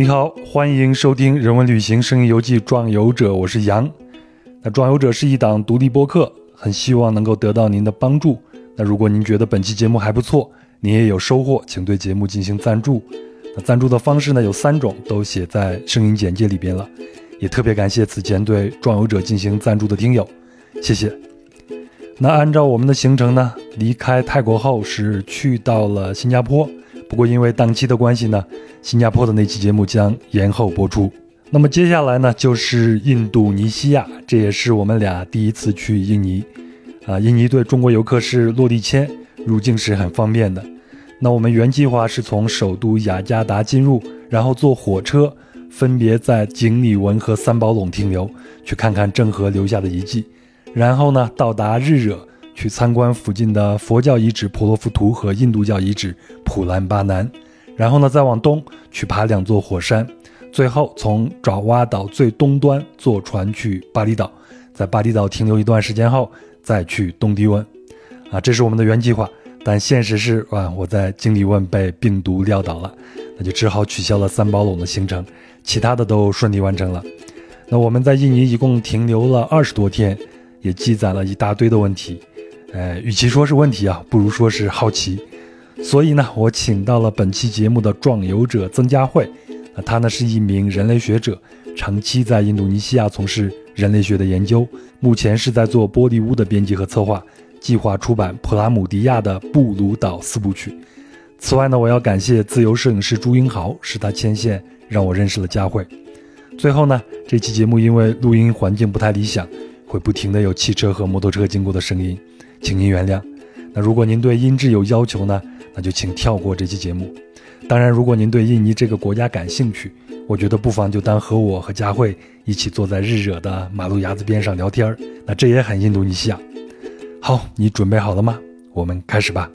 你好，欢迎收听《人文旅行声音游记·壮游者》，我是杨。那《壮游者》是一档独立播客，很希望能够得到您的帮助。那如果您觉得本期节目还不错，您也有收获，请对节目进行赞助。那赞助的方式呢有三种，都写在声音简介里边了。也特别感谢此前对《壮游者》进行赞助的听友，谢谢。那按照我们的行程呢，离开泰国后是去到了新加坡。不过因为档期的关系呢，新加坡的那期节目将延后播出。那么接下来呢，就是印度尼西亚，这也是我们俩第一次去印尼。啊，印尼对中国游客是落地签，入境是很方便的。那我们原计划是从首都雅加达进入，然后坐火车，分别在景里文和三宝垄停留，去看看郑和留下的遗迹，然后呢，到达日惹。去参观附近的佛教遗址婆罗浮屠和印度教遗址普兰巴南，然后呢，再往东去爬两座火山，最后从爪哇岛最东端坐船去巴厘岛，在巴厘岛停留一段时间后再去东帝汶。啊，这是我们的原计划，但现实是啊，我在经里汶被病毒撂倒了，那就只好取消了三宝垄的行程，其他的都顺利完成了。那我们在印尼一共停留了二十多天，也积攒了一大堆的问题。呃，与其说是问题啊，不如说是好奇。所以呢，我请到了本期节目的壮游者曾佳慧。那她呢是一名人类学者，长期在印度尼西亚从事人类学的研究，目前是在做《玻璃屋》的编辑和策划，计划出版普拉姆迪亚的布鲁岛四部曲。此外呢，我要感谢自由摄影师朱英豪，是他牵线让我认识了佳慧。最后呢，这期节目因为录音环境不太理想，会不停的有汽车和摩托车经过的声音。请您原谅。那如果您对音质有要求呢，那就请跳过这期节目。当然，如果您对印尼这个国家感兴趣，我觉得不妨就当和我和佳慧一起坐在日惹的马路牙子边上聊天儿，那这也很印度尼西亚。好，你准备好了吗？我们开始吧。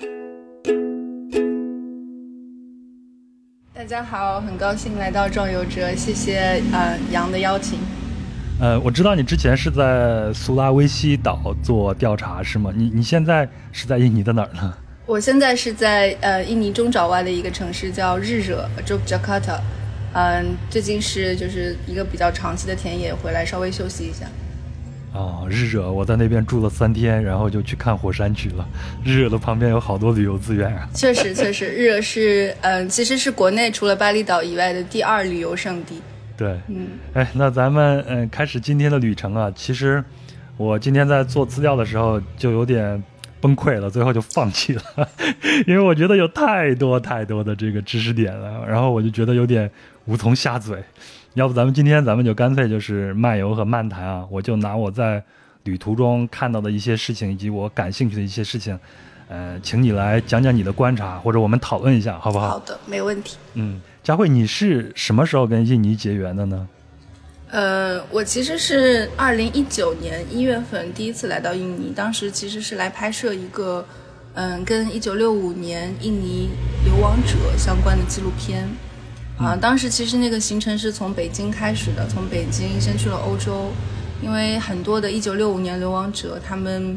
大家好，很高兴来到壮游者，谢谢呃杨的邀请。呃，我知道你之前是在苏拉威西岛做调查，是吗？你你现在是在印尼的哪儿呢？我现在是在呃印尼中爪哇的一个城市叫日惹 （Jogjakarta）。嗯，最近是就是一个比较长期的田野，回来稍微休息一下。哦，日惹，我在那边住了三天，然后就去看火山去了。日惹的旁边有好多旅游资源啊。确实，确实，日惹是嗯，其实是国内除了巴厘岛以外的第二旅游胜地。对，嗯，哎，那咱们嗯开始今天的旅程啊。其实我今天在做资料的时候就有点崩溃了，最后就放弃了，因为我觉得有太多太多的这个知识点了，然后我就觉得有点无从下嘴。要不咱们今天咱们就干脆就是漫游和漫谈啊，我就拿我在旅途中看到的一些事情以及我感兴趣的一些事情，呃，请你来讲讲你的观察，或者我们讨论一下，好不好？好的，没问题。嗯。佳慧，你是什么时候跟印尼结缘的呢？呃，我其实是二零一九年一月份第一次来到印尼，当时其实是来拍摄一个，嗯，跟一九六五年印尼流亡者相关的纪录片。啊，当时其实那个行程是从北京开始的，从北京先去了欧洲，因为很多的一九六五年流亡者，他们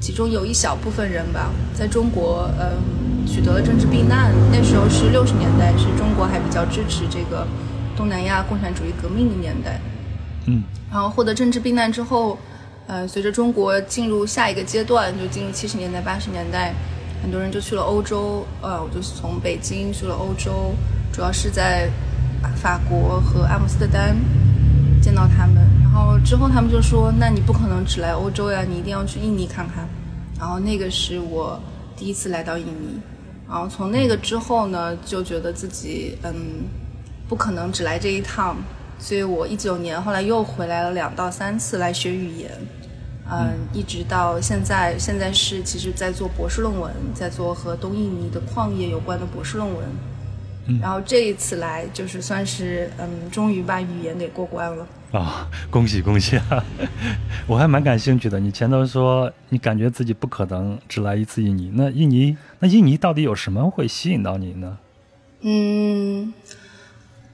其中有一小部分人吧，在中国，嗯。取得了政治避难，那时候是六十年代，是中国还比较支持这个东南亚共产主义革命的年代。嗯，然后获得政治避难之后，呃，随着中国进入下一个阶段，就进入七十年代、八十年代，很多人就去了欧洲。呃，我就从北京去了欧洲，主要是在法国和阿姆斯特丹见到他们。然后之后他们就说：“那你不可能只来欧洲呀，你一定要去印尼看看。”然后那个是我第一次来到印尼。然后从那个之后呢，就觉得自己嗯，不可能只来这一趟，所以我一九年后来又回来了两到三次来学语言，嗯，一直到现在，现在是其实在做博士论文，在做和东印尼的矿业有关的博士论文。然后这一次来，就是算是嗯，终于把语言给过关了 啊！恭喜恭喜啊！我还蛮感兴趣的。你前头说你感觉自己不可能只来一次印尼，那印尼那印尼到底有什么会吸引到你呢？嗯，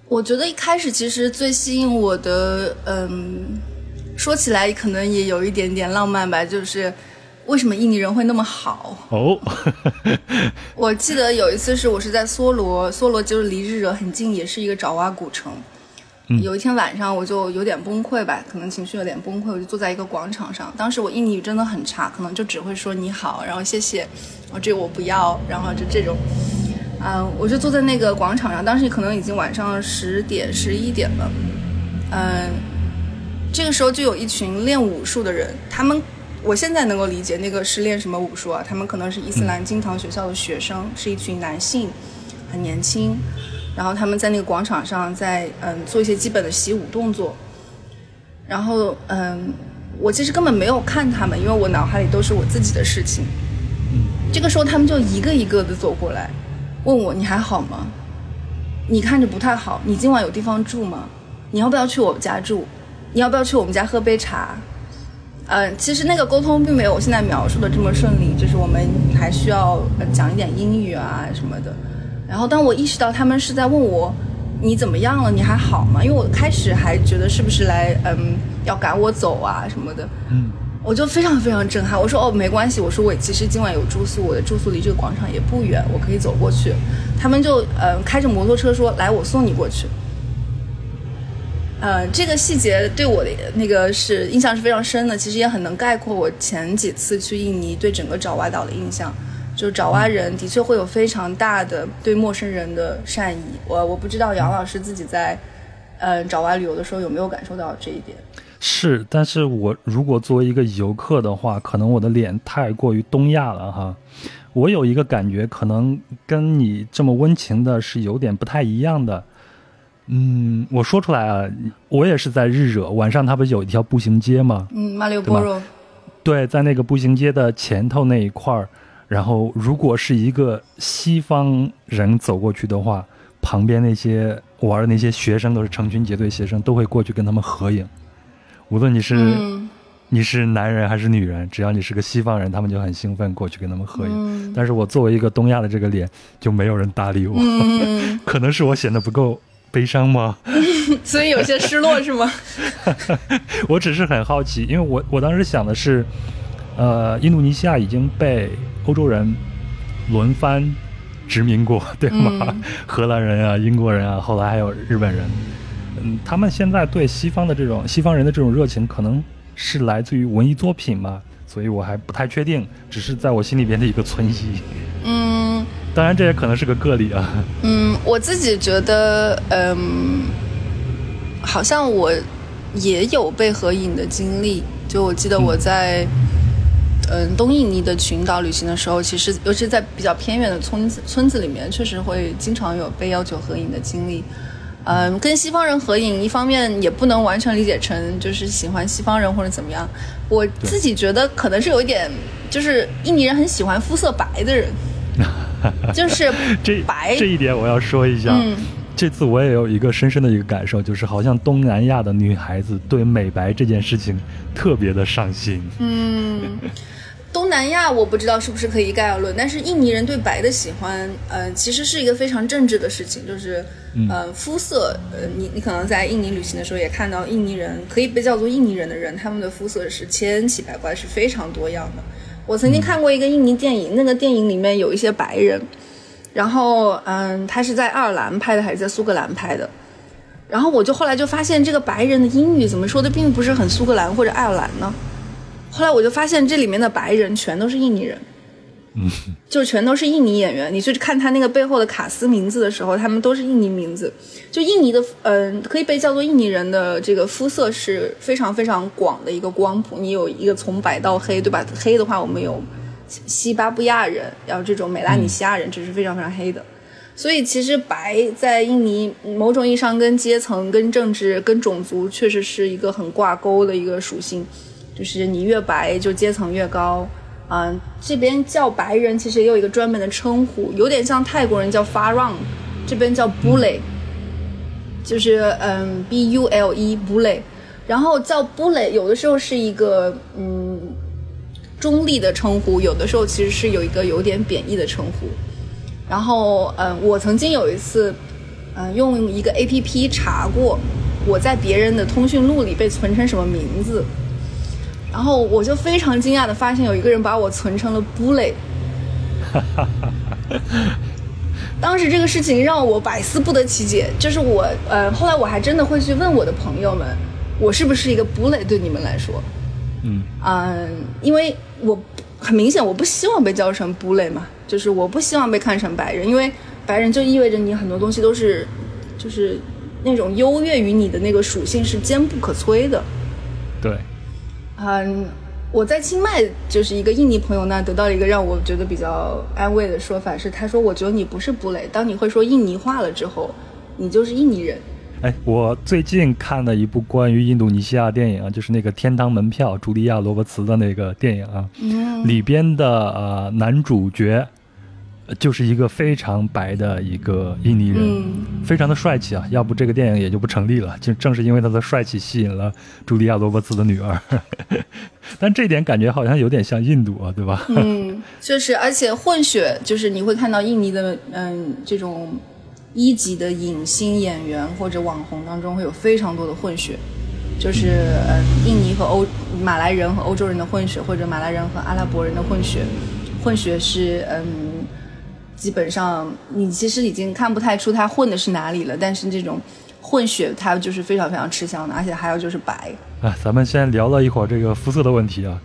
我觉得一开始其实最吸引我的，嗯，说起来可能也有一点点浪漫吧，就是为什么印尼人会那么好？哦，我记得有一次是我是在梭罗，梭罗就是离日惹很近，也是一个爪哇古城。有一天晚上我就有点崩溃吧，可能情绪有点崩溃，我就坐在一个广场上。当时我印尼语真的很差，可能就只会说你好，然后谢谢，哦这个我不要，然后就这种。嗯，我就坐在那个广场上，当时可能已经晚上十点十一点了。嗯，这个时候就有一群练武术的人，他们。我现在能够理解那个是练什么武术啊？他们可能是伊斯兰金堂学校的学生，是一群男性，很年轻，然后他们在那个广场上在嗯做一些基本的习武动作，然后嗯，我其实根本没有看他们，因为我脑海里都是我自己的事情。这个时候他们就一个一个的走过来，问我你还好吗？你看着不太好，你今晚有地方住吗？你要不要去我们家住？你要不要去我们家喝杯茶？嗯，其实那个沟通并没有我现在描述的这么顺利，就是我们还需要讲一点英语啊什么的。然后当我意识到他们是在问我你怎么样了，你还好吗？因为我开始还觉得是不是来嗯要赶我走啊什么的，嗯，我就非常非常震撼。我说哦没关系，我说我其实今晚有住宿，我的住宿离这个广场也不远，我可以走过去。他们就嗯开着摩托车说来我送你过去。呃，这个细节对我的那个是印象是非常深的，其实也很能概括我前几次去印尼对整个爪哇岛的印象。就是爪哇人的确会有非常大的对陌生人的善意。我我不知道杨老师自己在呃爪哇旅游的时候有没有感受到这一点。是，但是我如果作为一个游客的话，可能我的脸太过于东亚了哈。我有一个感觉，可能跟你这么温情的是有点不太一样的。嗯，我说出来啊，我也是在日惹晚上，它不是有一条步行街吗？嗯，马里波罗。对，在那个步行街的前头那一块儿，然后如果是一个西方人走过去的话，旁边那些玩的那些学生都是成群结队，学生都会过去跟他们合影。无论你是你是男人还是女人，只要你是个西方人，他们就很兴奋过去跟他们合影。但是我作为一个东亚的这个脸，就没有人搭理我，可能是我显得不够。悲伤吗？所以有些失落是吗？我只是很好奇，因为我我当时想的是，呃，印度尼西亚已经被欧洲人轮番殖民过，对吗？荷兰人啊，英国人啊，后来还有日本人。嗯，他们现在对西方的这种西方人的这种热情，可能是来自于文艺作品嘛？所以我还不太确定，只是在我心里边的一个存疑。嗯。当然，这也可能是个个例啊。嗯，我自己觉得，嗯，好像我也有被合影的经历。就我记得我在嗯东印尼的群岛旅行的时候，其实尤其在比较偏远的村子村子里面，确实会经常有被要求合影的经历。嗯，跟西方人合影，一方面也不能完全理解成就是喜欢西方人或者怎么样。我自己觉得可能是有一点，就是印尼人很喜欢肤色白的人。就是这白这一点我要说一下，嗯这次我也有一个深深的一个感受，就是好像东南亚的女孩子对美白这件事情特别的上心。嗯，东南亚我不知道是不是可以一概而论，但是印尼人对白的喜欢，呃，其实是一个非常政治的事情，就是呃肤色，呃你你可能在印尼旅行的时候也看到印尼人可以被叫做印尼人的人，他们的肤色是千奇百怪，是非常多样的。我曾经看过一个印尼电影，那个电影里面有一些白人，然后嗯，他是在爱尔兰拍的还是在苏格兰拍的？然后我就后来就发现，这个白人的英语怎么说的并不是很苏格兰或者爱尔兰呢？后来我就发现，这里面的白人全都是印尼人。嗯，就全都是印尼演员。你去看他那个背后的卡斯名字的时候，他们都是印尼名字。就印尼的，嗯，可以被叫做印尼人的这个肤色是非常非常广的一个光谱。你有一个从白到黑，对吧？黑的话，我们有西巴布亚人，然后这种美拉尼西亚人，这是非常非常黑的。所以其实白在印尼某种意义上跟阶层、跟政治、跟种族确实是一个很挂钩的一个属性，就是你越白，就阶层越高。嗯，这边叫白人，其实也有一个专门的称呼，有点像泰国人叫 Farang，这边叫 Bule，就是嗯 B U L E Bule，然后叫 Bule 有的时候是一个嗯中立的称呼，有的时候其实是有一个有点贬义的称呼。然后嗯，我曾经有一次嗯用一个 A P P 查过我在别人的通讯录里被存成什么名字。然后我就非常惊讶的发现有一个人把我存成了 bully。当时这个事情让我百思不得其解，就是我呃，后来我还真的会去问我的朋友们，我是不是一个 bully 对你们来说？嗯嗯，因为我很明显我不希望被叫成 bully 嘛，就是我不希望被看成白人，因为白人就意味着你很多东西都是就是那种优越于你的那个属性是坚不可摧的。对，嗯。我在清迈就是一个印尼朋友那得到了一个让我觉得比较安慰的说法，是他说：“我觉得你不是布雷，当你会说印尼话了之后，你就是印尼人。”哎，我最近看了一部关于印度尼西亚电影啊，就是那个《天堂门票》，茱莉亚·罗伯茨的那个电影啊，里边的呃男主角。就是一个非常白的一个印尼人，非常的帅气啊！要不这个电影也就不成立了。就正是因为他的帅气，吸引了茱莉亚·罗伯茨的女儿。但这点感觉好像有点像印度啊，对吧？嗯，就是，而且混血，就是你会看到印尼的，嗯，这种一级的影星演员或者网红当中会有非常多的混血，就是嗯，印尼和欧马来人和欧洲人的混血，或者马来人和阿拉伯人的混血，混血是嗯。基本上，你其实已经看不太出他混的是哪里了。但是这种混血，它就是非常非常吃香的，而且还有就是白。啊，咱们先聊了一会儿这个肤色的问题啊。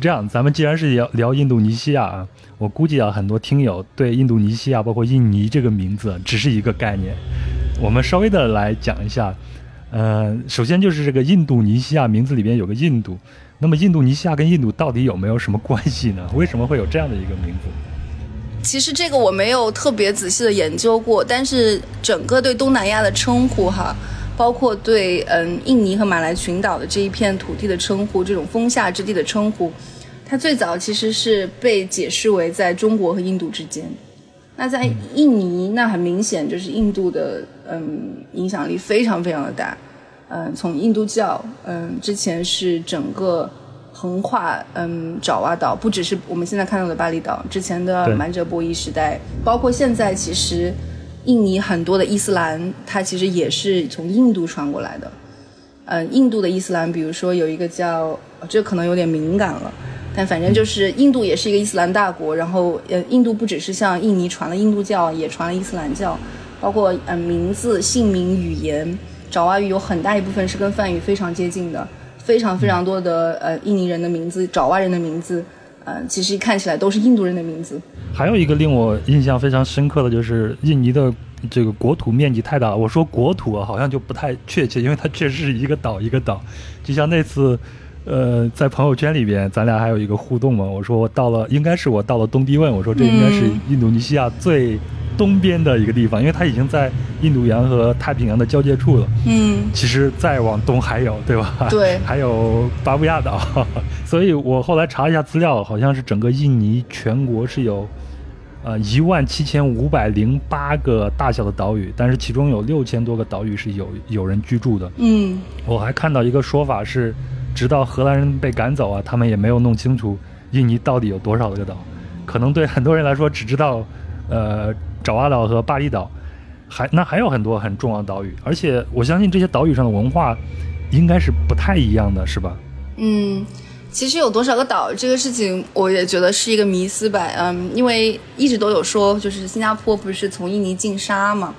这样，咱们既然是聊聊印度尼西亚啊，我估计啊，很多听友对印度尼西亚，包括印尼这个名字，只是一个概念。我们稍微的来讲一下。呃，首先就是这个印度尼西亚名字里边有个印度，那么印度尼西亚跟印度到底有没有什么关系呢？为什么会有这样的一个名字？其实这个我没有特别仔细的研究过，但是整个对东南亚的称呼哈，包括对嗯印尼和马来群岛的这一片土地的称呼，这种风下之地的称呼，它最早其实是被解释为在中国和印度之间。那在印尼，那很明显就是印度的嗯影响力非常非常的大，嗯，从印度教嗯之前是整个。横跨嗯爪哇岛，不只是我们现在看到的巴厘岛，之前的满者波伊时代，包括现在，其实印尼很多的伊斯兰，它其实也是从印度传过来的。嗯，印度的伊斯兰，比如说有一个叫，这可能有点敏感了，但反正就是印度也是一个伊斯兰大国。然后呃，印度不只是向印尼传了印度教，也传了伊斯兰教，包括嗯名字、姓名、语言，爪哇语有很大一部分是跟梵语非常接近的。非常非常多的呃印尼人的名字，爪哇人的名字，呃，其实看起来都是印度人的名字。还有一个令我印象非常深刻的就是印尼的这个国土面积太大了。我说国土啊，好像就不太确切，因为它确实是一个岛一个岛。就像那次，呃，在朋友圈里边，咱俩还有一个互动嘛。我说我到了，应该是我到了东帝汶。我说这应该是印度尼西亚最。东边的一个地方，因为它已经在印度洋和太平洋的交界处了。嗯，其实再往东还有，对吧？对，还有巴布亚岛。所以我后来查一下资料，好像是整个印尼全国是有，呃，一万七千五百零八个大小的岛屿，但是其中有六千多个岛屿是有有人居住的。嗯，我还看到一个说法是，直到荷兰人被赶走啊，他们也没有弄清楚印尼到底有多少个岛。可能对很多人来说，只知道，呃。爪哇岛和巴厘岛，还那还有很多很重要的岛屿，而且我相信这些岛屿上的文化应该是不太一样的，是吧？嗯，其实有多少个岛这个事情，我也觉得是一个迷思吧。嗯，因为一直都有说，就是新加坡不是从印尼进沙嘛？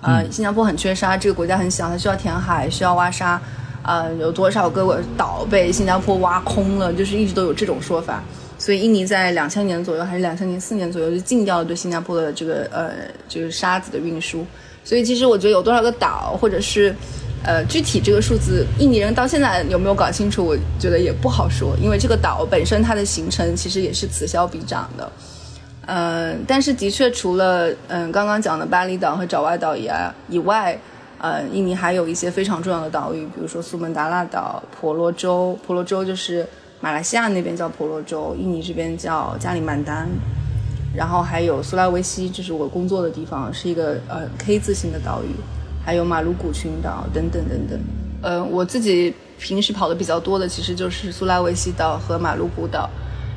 呃，新加坡很缺沙，这个国家很小，它需要填海，需要挖沙。呃，有多少个岛被新加坡挖空了？就是一直都有这种说法。所以印尼在两千年左右，还是两千零四年左右，就禁掉了对新加坡的这个呃，就是沙子的运输。所以其实我觉得有多少个岛，或者是，呃，具体这个数字，印尼人到现在有没有搞清楚，我觉得也不好说。因为这个岛本身它的形成其实也是此消彼长的。嗯，但是的确除了嗯刚刚讲的巴厘岛和爪哇岛以外，以外，呃，印尼还有一些非常重要的岛屿，比如说苏门答腊岛、婆罗洲。婆罗洲就是。马来西亚那边叫婆罗洲，印尼这边叫加里曼丹，然后还有苏拉维西，这是我工作的地方，是一个呃 K 字形的岛屿，还有马鲁古群岛等等等等。呃，我自己平时跑的比较多的其实就是苏拉维西岛和马鲁古岛，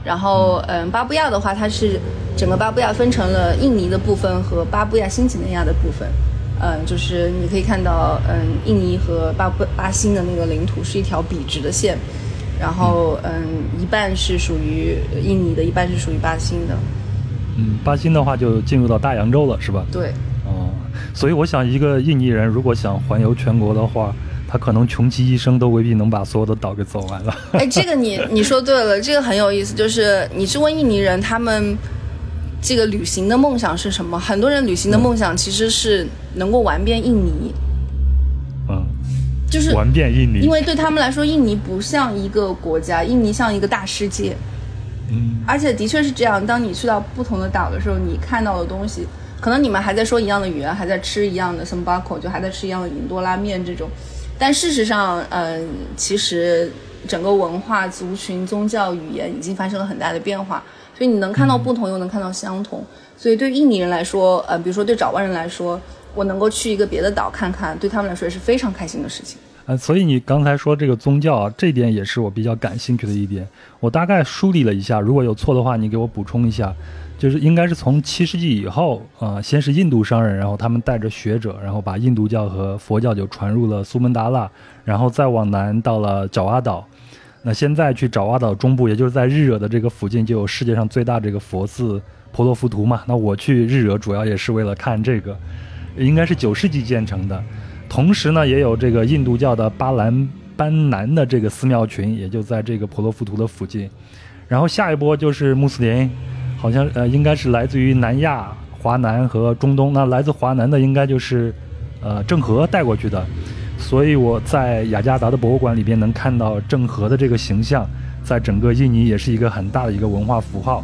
然后嗯，巴布亚的话，它是整个巴布亚分成了印尼的部分和巴布亚新几内亚的部分，嗯，就是你可以看到，嗯，印尼和巴布巴新的那个领土是一条笔直的线。然后嗯，一半是属于印尼的，一半是属于巴新的。嗯，巴新的话就进入到大洋洲了，是吧？对。哦，所以我想，一个印尼人如果想环游全国的话，他可能穷其一生都未必能把所有的岛给走完了。哎，这个你你说对了，这个很有意思。就是你是问印尼人，他们这个旅行的梦想是什么？很多人旅行的梦想其实是能够玩遍印尼。嗯，就是玩遍印尼，因为对他们来说，印尼不像一个国家，印尼像一个大世界。嗯，而且的确是这样。当你去到不同的岛的时候，你看到的东西，可能你们还在说一样的语言，还在吃一样的 s a m b a k o 就还在吃一样的银多拉面这种。但事实上，嗯，其实整个文化、族群、宗教、语言已经发生了很大的变化。所以你能看到不同，又能看到相同。所以对印尼人来说，呃，比如说对爪哇人来说，我能够去一个别的岛看看，对他们来说也是非常开心的事情。呃，所以你刚才说这个宗教啊，这点也是我比较感兴趣的一点。我大概梳理了一下，如果有错的话，你给我补充一下。就是应该是从七世纪以后，呃，先是印度商人，然后他们带着学者，然后把印度教和佛教就传入了苏门答腊，然后再往南到了爪哇岛。那现在去爪哇岛中部，也就是在日惹的这个附近，就有世界上最大这个佛寺婆罗浮屠嘛。那我去日惹主要也是为了看这个，应该是九世纪建成的。同时呢，也有这个印度教的巴兰班南的这个寺庙群，也就在这个婆罗浮屠的附近。然后下一波就是穆斯林，好像呃应该是来自于南亚、华南和中东。那来自华南的应该就是呃郑和带过去的，所以我在雅加达的博物馆里边能看到郑和的这个形象，在整个印尼也是一个很大的一个文化符号。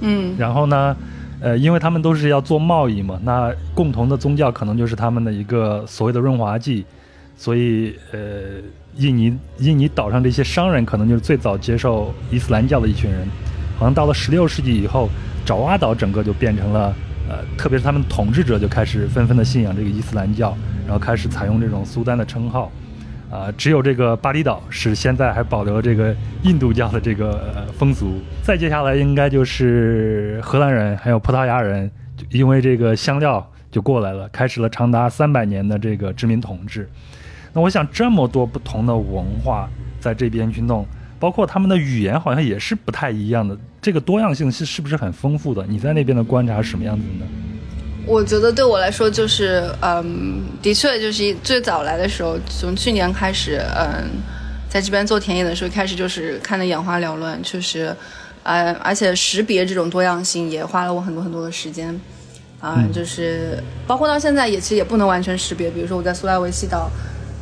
嗯，然后呢？呃，因为他们都是要做贸易嘛，那共同的宗教可能就是他们的一个所谓的润滑剂，所以呃，印尼印尼岛上这些商人可能就是最早接受伊斯兰教的一群人，好像到了十六世纪以后，爪哇岛整个就变成了呃，特别是他们统治者就开始纷纷的信仰这个伊斯兰教，然后开始采用这种苏丹的称号。啊，只有这个巴厘岛是现在还保留这个印度教的这个风俗。再接下来应该就是荷兰人还有葡萄牙人，就因为这个香料就过来了，开始了长达三百年的这个殖民统治。那我想这么多不同的文化在这边去弄，包括他们的语言好像也是不太一样的，这个多样性是是不是很丰富的？你在那边的观察是什么样子的呢？我觉得对我来说就是，嗯，的确就是最早来的时候，从去年开始，嗯，在这边做田野的时候，开始就是看的眼花缭乱，确实，呃，而且识别这种多样性也花了我很多很多的时间，啊，就是包括到现在也其实也不能完全识别，比如说我在苏拉维西岛，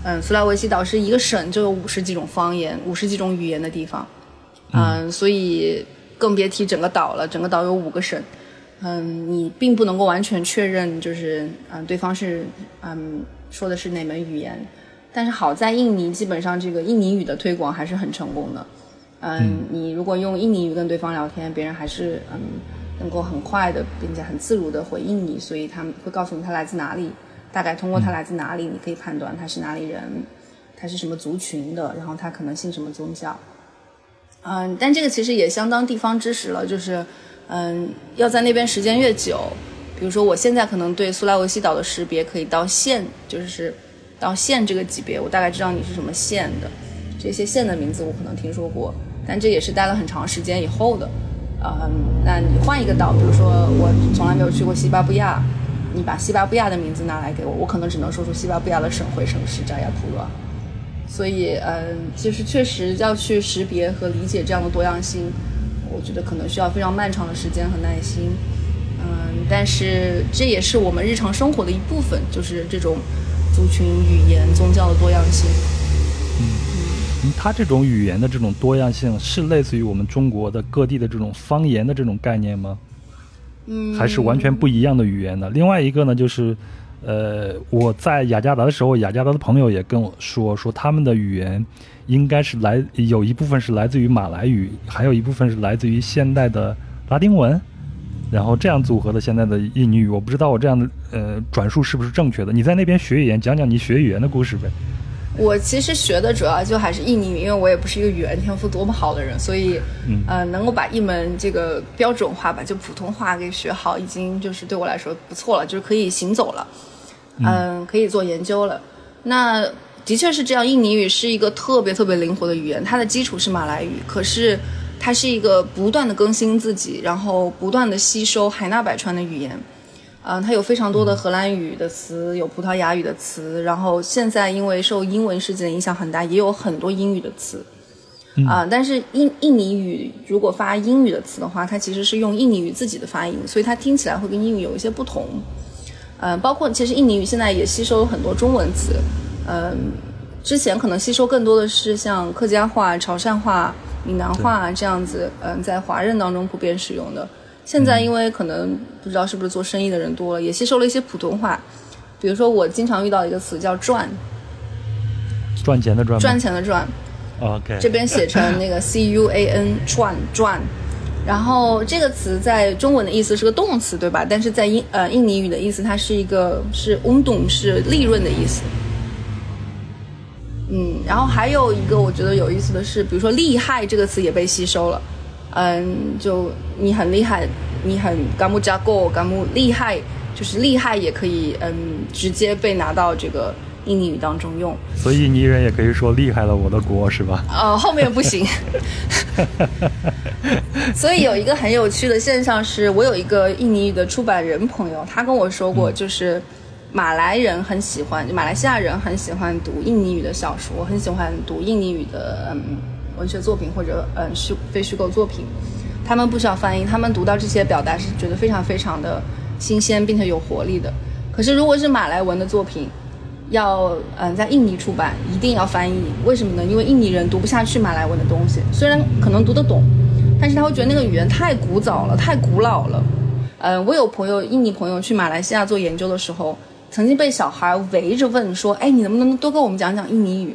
嗯，苏拉维西岛是一个省就有五十几种方言、五十几种语言的地方，嗯，所以更别提整个岛了，整个岛有五个省。嗯，你并不能够完全确认，就是嗯，对方是嗯说的是哪门语言，但是好在印尼基本上这个印尼语的推广还是很成功的。嗯，你如果用印尼语跟对方聊天，别人还是嗯能够很快的并且很自如的回应你，所以他们会告诉你他来自哪里，大概通过他来自哪里，你可以判断他是哪里人，他是什么族群的，然后他可能信什么宗教。嗯，但这个其实也相当地方知识了，就是。嗯，要在那边时间越久，比如说我现在可能对苏拉维西岛的识别可以到县，就是到县这个级别，我大概知道你是什么县的，这些县的名字我可能听说过，但这也是待了很长时间以后的。嗯，那你换一个岛，比如说我从来没有去过西巴布亚，你把西巴布亚的名字拿来给我，我可能只能说出西巴布亚的省会城市扎亚普勒。所以，嗯，其实确实要去识别和理解这样的多样性。我觉得可能需要非常漫长的时间和耐心，嗯，但是这也是我们日常生活的一部分，就是这种族群、语言、宗教的多样性。嗯，它这种语言的这种多样性是类似于我们中国的各地的这种方言的这种概念吗？嗯，还是完全不一样的语言呢？另外一个呢，就是，呃，我在雅加达的时候，雅加达的朋友也跟我说，说他们的语言。应该是来有一部分是来自于马来语，还有一部分是来自于现代的拉丁文，然后这样组合的现在的印尼语，我不知道我这样的呃转述是不是正确的。你在那边学语言，讲讲你学语言的故事呗。我其实学的主要就还是印尼语，因为我也不是一个语言天赋多么好的人，所以呃能够把一门这个标准化吧，就普通话给学好，已经就是对我来说不错了，就是可以行走了，嗯，可以做研究了。那。的确是这样。印尼语是一个特别特别灵活的语言，它的基础是马来语，可是它是一个不断的更新自己，然后不断的吸收海纳百川的语言。嗯，它有非常多的荷兰语的词，有葡萄牙语的词，然后现在因为受英文世界的影响很大，也有很多英语的词。啊，但是印印尼语如果发英语的词的话，它其实是用印尼语自己的发音，所以它听起来会跟英语有一些不同。嗯，包括其实印尼语现在也吸收了很多中文词。嗯，之前可能吸收更多的是像客家话、潮汕话、闽南话这样子，嗯，在华人当中普遍使用的。现在因为可能不知道是不是做生意的人多了，也吸收了一些普通话。比如说我经常遇到一个词叫赚，赚钱的赚，赚钱的赚。OK，这边写成那个 C U A N 赚赚，然后这个词在中文的意思是个动词，对吧？但是在印呃印尼语的意思，它是一个是 u n d n 是利润的意思。嗯，然后还有一个我觉得有意思的是，比如说厉害这个词也被吸收了。嗯，就你很厉害，你很 gamu jago gamu 厉害，就是厉害也可以嗯直接被拿到这个。印尼语当中用，所以印尼人也可以说厉害了我的国，是吧？呃，后面不行。所以有一个很有趣的现象是，我有一个印尼语的出版人朋友，他跟我说过，就是马来人很喜欢，马来西亚人很喜欢读印尼语的小说，很喜欢读印尼语的嗯文学作品或者嗯虚非虚构作品。他们不需要翻译，他们读到这些表达是觉得非常非常的新鲜，并且有活力的。可是如果是马来文的作品，要嗯，在印尼出版一定要翻译，为什么呢？因为印尼人读不下去马来文的东西，虽然可能读得懂，但是他会觉得那个语言太古早了，太古老了。嗯，我有朋友，印尼朋友去马来西亚做研究的时候，曾经被小孩围着问说：“哎，你能不能多跟我们讲讲印尼语？”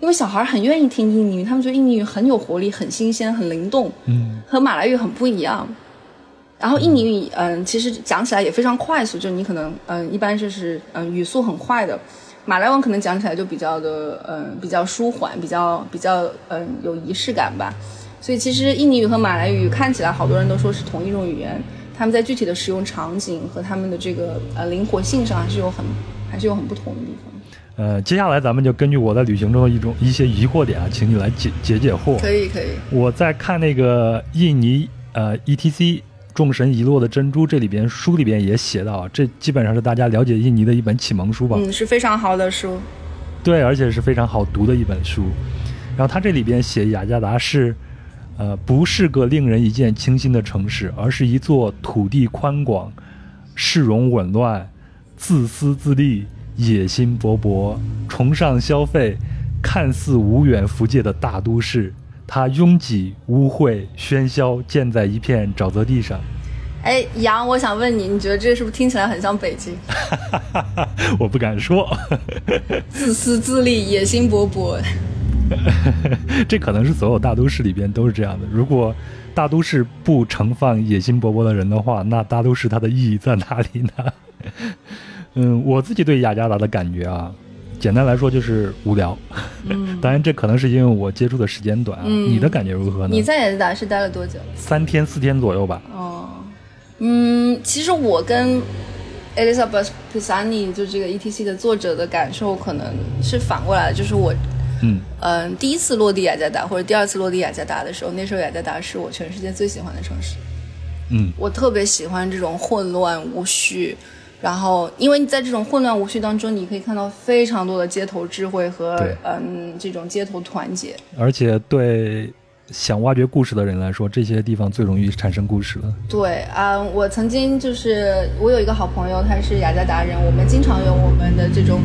因为小孩很愿意听印尼语，他们觉得印尼语很有活力、很新鲜、很灵动，嗯，和马来语很不一样。然后印尼语，嗯，其实讲起来也非常快速，就你可能，嗯，一般就是嗯语速很快的。马来文可能讲起来就比较的，嗯，比较舒缓，比较比较，嗯，有仪式感吧。所以其实印尼语和马来语看起来好多人都说是同一种语言，他们在具体的使用场景和他们的这个呃灵活性上还是有很还是有很不同的地方。呃，接下来咱们就根据我在旅行中的一种一些疑惑点啊，请你来解解解惑。可以可以。我在看那个印尼呃 ETC。众神遗落的珍珠，这里边书里边也写到，这基本上是大家了解印尼的一本启蒙书吧？嗯，是非常好的书。对，而且是非常好读的一本书。然后他这里边写雅加达是，呃，不是个令人一见倾心的城市，而是一座土地宽广、市容紊乱、自私自利、野心勃勃、崇尚消费、看似无远弗届的大都市。它拥挤、污秽、喧嚣，建在一片沼泽地上。哎，杨，我想问你，你觉得这是不是听起来很像北京？我不敢说。自私自利、野心勃勃。这可能是所有大都市里边都是这样的。如果大都市不盛放野心勃勃的人的话，那大都市它的意义在哪里呢？嗯，我自己对雅加达的感觉啊。简单来说就是无聊，嗯，当然这可能是因为我接触的时间短啊。你的感觉如何呢？你在雅加达是待了多久？三天四天左右吧。哦，嗯，其实我跟 Elizabeth Pisani 就这个 ETC 的作者的感受可能是反过来的，就是我，嗯嗯，第一次落地雅加达或者第二次落地雅加达的时候，那时候雅加达是我全世界最喜欢的城市。嗯，我特别喜欢这种混乱无序。然后，因为你在这种混乱无序当中，你可以看到非常多的街头智慧和嗯这种街头团结。而且对想挖掘故事的人来说，这些地方最容易产生故事了。对啊，我曾经就是我有一个好朋友，他是雅加达人，我们经常用我们的这种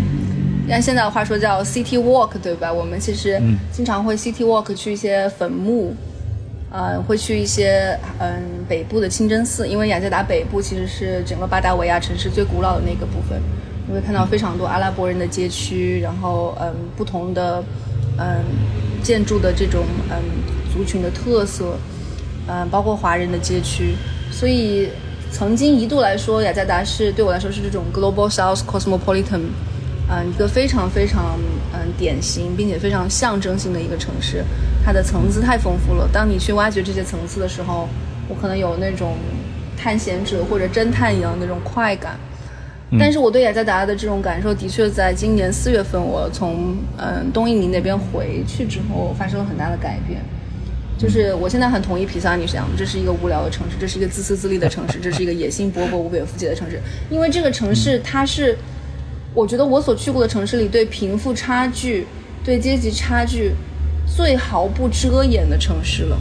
按现在的话说叫 City Walk，对吧？我们其实经常会 City Walk 去一些坟墓。呃，会去一些嗯北部的清真寺，因为雅加达北部其实是整个巴达维亚城市最古老的那个部分，你会看到非常多阿拉伯人的街区，然后嗯不同的嗯建筑的这种嗯族群的特色，嗯包括华人的街区，所以曾经一度来说，雅加达是对我来说是这种 global south cosmopolitan。嗯，一个非常非常嗯典型并且非常象征性的一个城市，它的层次太丰富了。当你去挖掘这些层次的时候，我可能有那种探险者或者侦探一样的那种快感。但是我对雅加达的这种感受，的确在今年四月份，我从嗯东印尼那边回去之后，发生了很大的改变。就是我现在很同意皮萨尼讲的，这是一个无聊的城市，这是一个自私自利的城市，这是一个野心勃勃、无边无际的城市。因为这个城市，它是我觉得我所去过的城市里，对贫富差距、对阶级差距最毫不遮掩的城市了。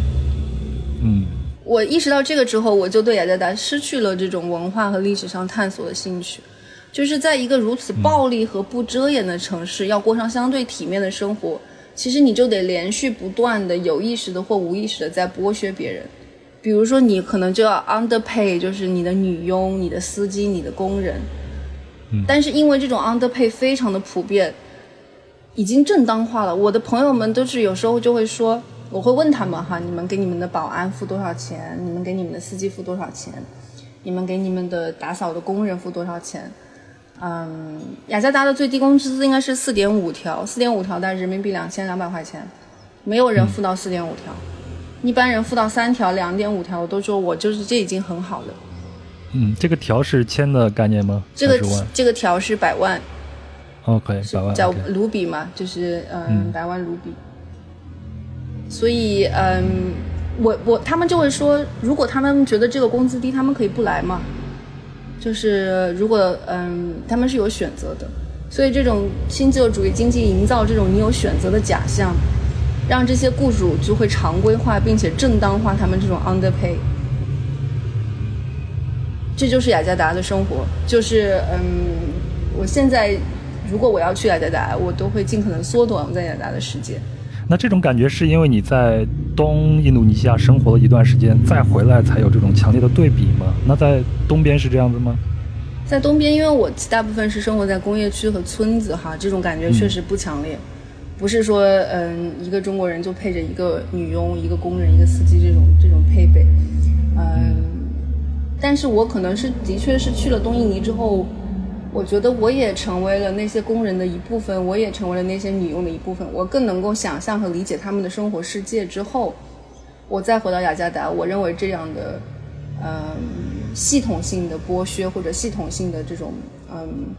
嗯，我意识到这个之后，我就对雅加达失去了这种文化和历史上探索的兴趣。就是在一个如此暴力和不遮掩的城市，要过上相对体面的生活，其实你就得连续不断的有意识的或无意识的在剥削别人。比如说，你可能就要 underpay，就是你的女佣、你的司机、你的工人。但是因为这种 underpay 非常的普遍，已经正当化了。我的朋友们都是有时候就会说，我会问他们哈，你们给你们的保安付多少钱？你们给你们的司机付多少钱？你们给你们的打扫的工人付多少钱？嗯，雅加达的最低工资应该是四点五条，四点五条大概人民币两千两百块钱，没有人付到四点五条，一般人付到三条、两点五条，我都说我就是这已经很好了。嗯，这个条是千的概念吗？这个这个条是百万，？OK，百万。叫卢比嘛，就是嗯嗯百万卢比。所以嗯，我我他们就会说，如果他们觉得这个工资低，他们可以不来嘛。就是如果嗯，他们是有选择的，所以这种新自由主义经济营造这种你有选择的假象，让这些雇主就会常规化并且正当化他们这种 underpay。这就是雅加达的生活，就是嗯，我现在如果我要去雅加达，我都会尽可能缩短我在雅加达的时间。那这种感觉是因为你在东印度尼西亚生活了一段时间，再回来才有这种强烈的对比吗？那在东边是这样子吗？在东边，因为我大部分是生活在工业区和村子哈，这种感觉确实不强烈，不是说嗯一个中国人就配着一个女佣、一个工人、一个司机这种这种配备，嗯，但是我可能是的确是去了东印尼之后，我觉得我也成为了那些工人的一部分，我也成为了那些女佣的一部分，我更能够想象和理解他们的生活世界之后，我再回到雅加达，我认为这样的，嗯，系统性的剥削或者系统性的这种，嗯，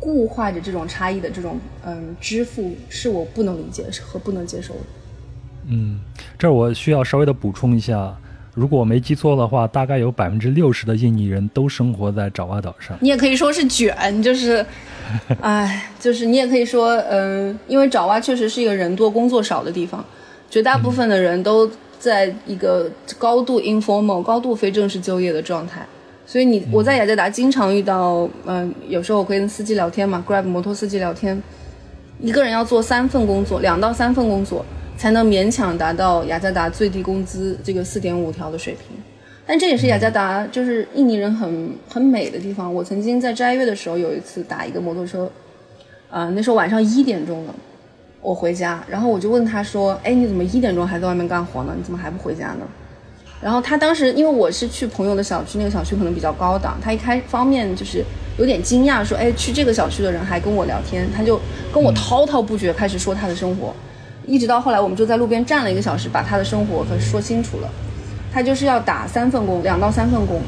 固化着这种差异的这种，嗯，支付是我不能理解和不能接受的。嗯，这儿我需要稍微的补充一下，如果我没记错的话，大概有百分之六十的印尼人都生活在爪哇岛上。你也可以说是卷，就是，哎，就是你也可以说，嗯、因为爪哇确实是一个人多工作少的地方，绝大部分的人都在一个高度 informal、高度非正式就业的状态。所以你我在雅加达经常遇到，嗯、有时候我会跟司机聊天嘛，Grab 摩托司机聊天，一个人要做三份工作，两到三份工作，才能勉强达到雅加达最低工资这个四点五条的水平。但这也是雅加达就是印尼人很很美的地方。我曾经在斋月的时候有一次打一个摩托车，啊、那时候晚上一点钟了，我回家，然后我就问他说：“哎，你怎么一点钟还在外面干活呢？你怎么还不回家呢？”然后他当时因为我是去朋友的小区，那个小区可能比较高档，他一开方面就是有点惊讶，说：“哎，去这个小区的人还跟我聊天。”他就跟我滔滔不绝开始说他的生活，一直到后来我们就在路边站了一个小时，把他的生活可说清楚了。他就是要打三份工，两到三份工，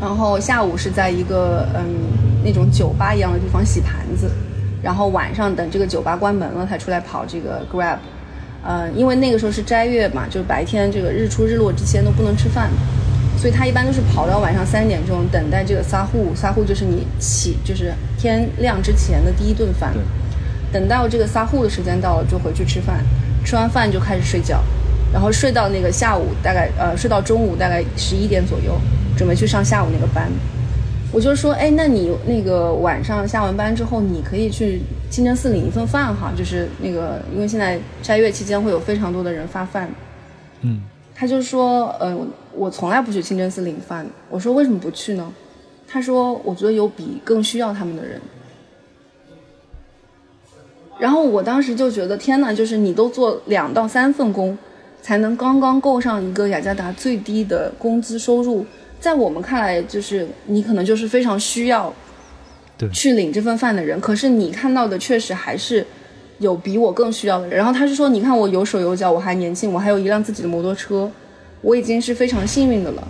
然后下午是在一个嗯那种酒吧一样的地方洗盘子，然后晚上等这个酒吧关门了才出来跑这个 Grab，嗯，因为那个时候是斋月嘛，就是白天这个日出日落之前都不能吃饭，所以他一般都是跑到晚上三点钟等待这个撒户，撒户就是你起就是天亮之前的第一顿饭，等到这个撒户的时间到了就回去吃饭，吃完饭就开始睡觉。然后睡到那个下午大概呃睡到中午大概十一点左右，准备去上下午那个班。我就说，哎，那你那个晚上下完班之后，你可以去清真寺领一份饭哈，就是那个因为现在斋月期间会有非常多的人发饭。嗯，他就说，呃，我从来不去清真寺领饭。我说为什么不去呢？他说，我觉得有比更需要他们的人。然后我当时就觉得，天呐，就是你都做两到三份工，才能刚刚够上一个雅加达最低的工资收入，在我们看来，就是你可能就是非常需要对去领这份饭的人。可是你看到的确实还是有比我更需要的人。然后他是说，你看我有手有脚，我还年轻，我还有一辆自己的摩托车，我已经是非常幸运的了。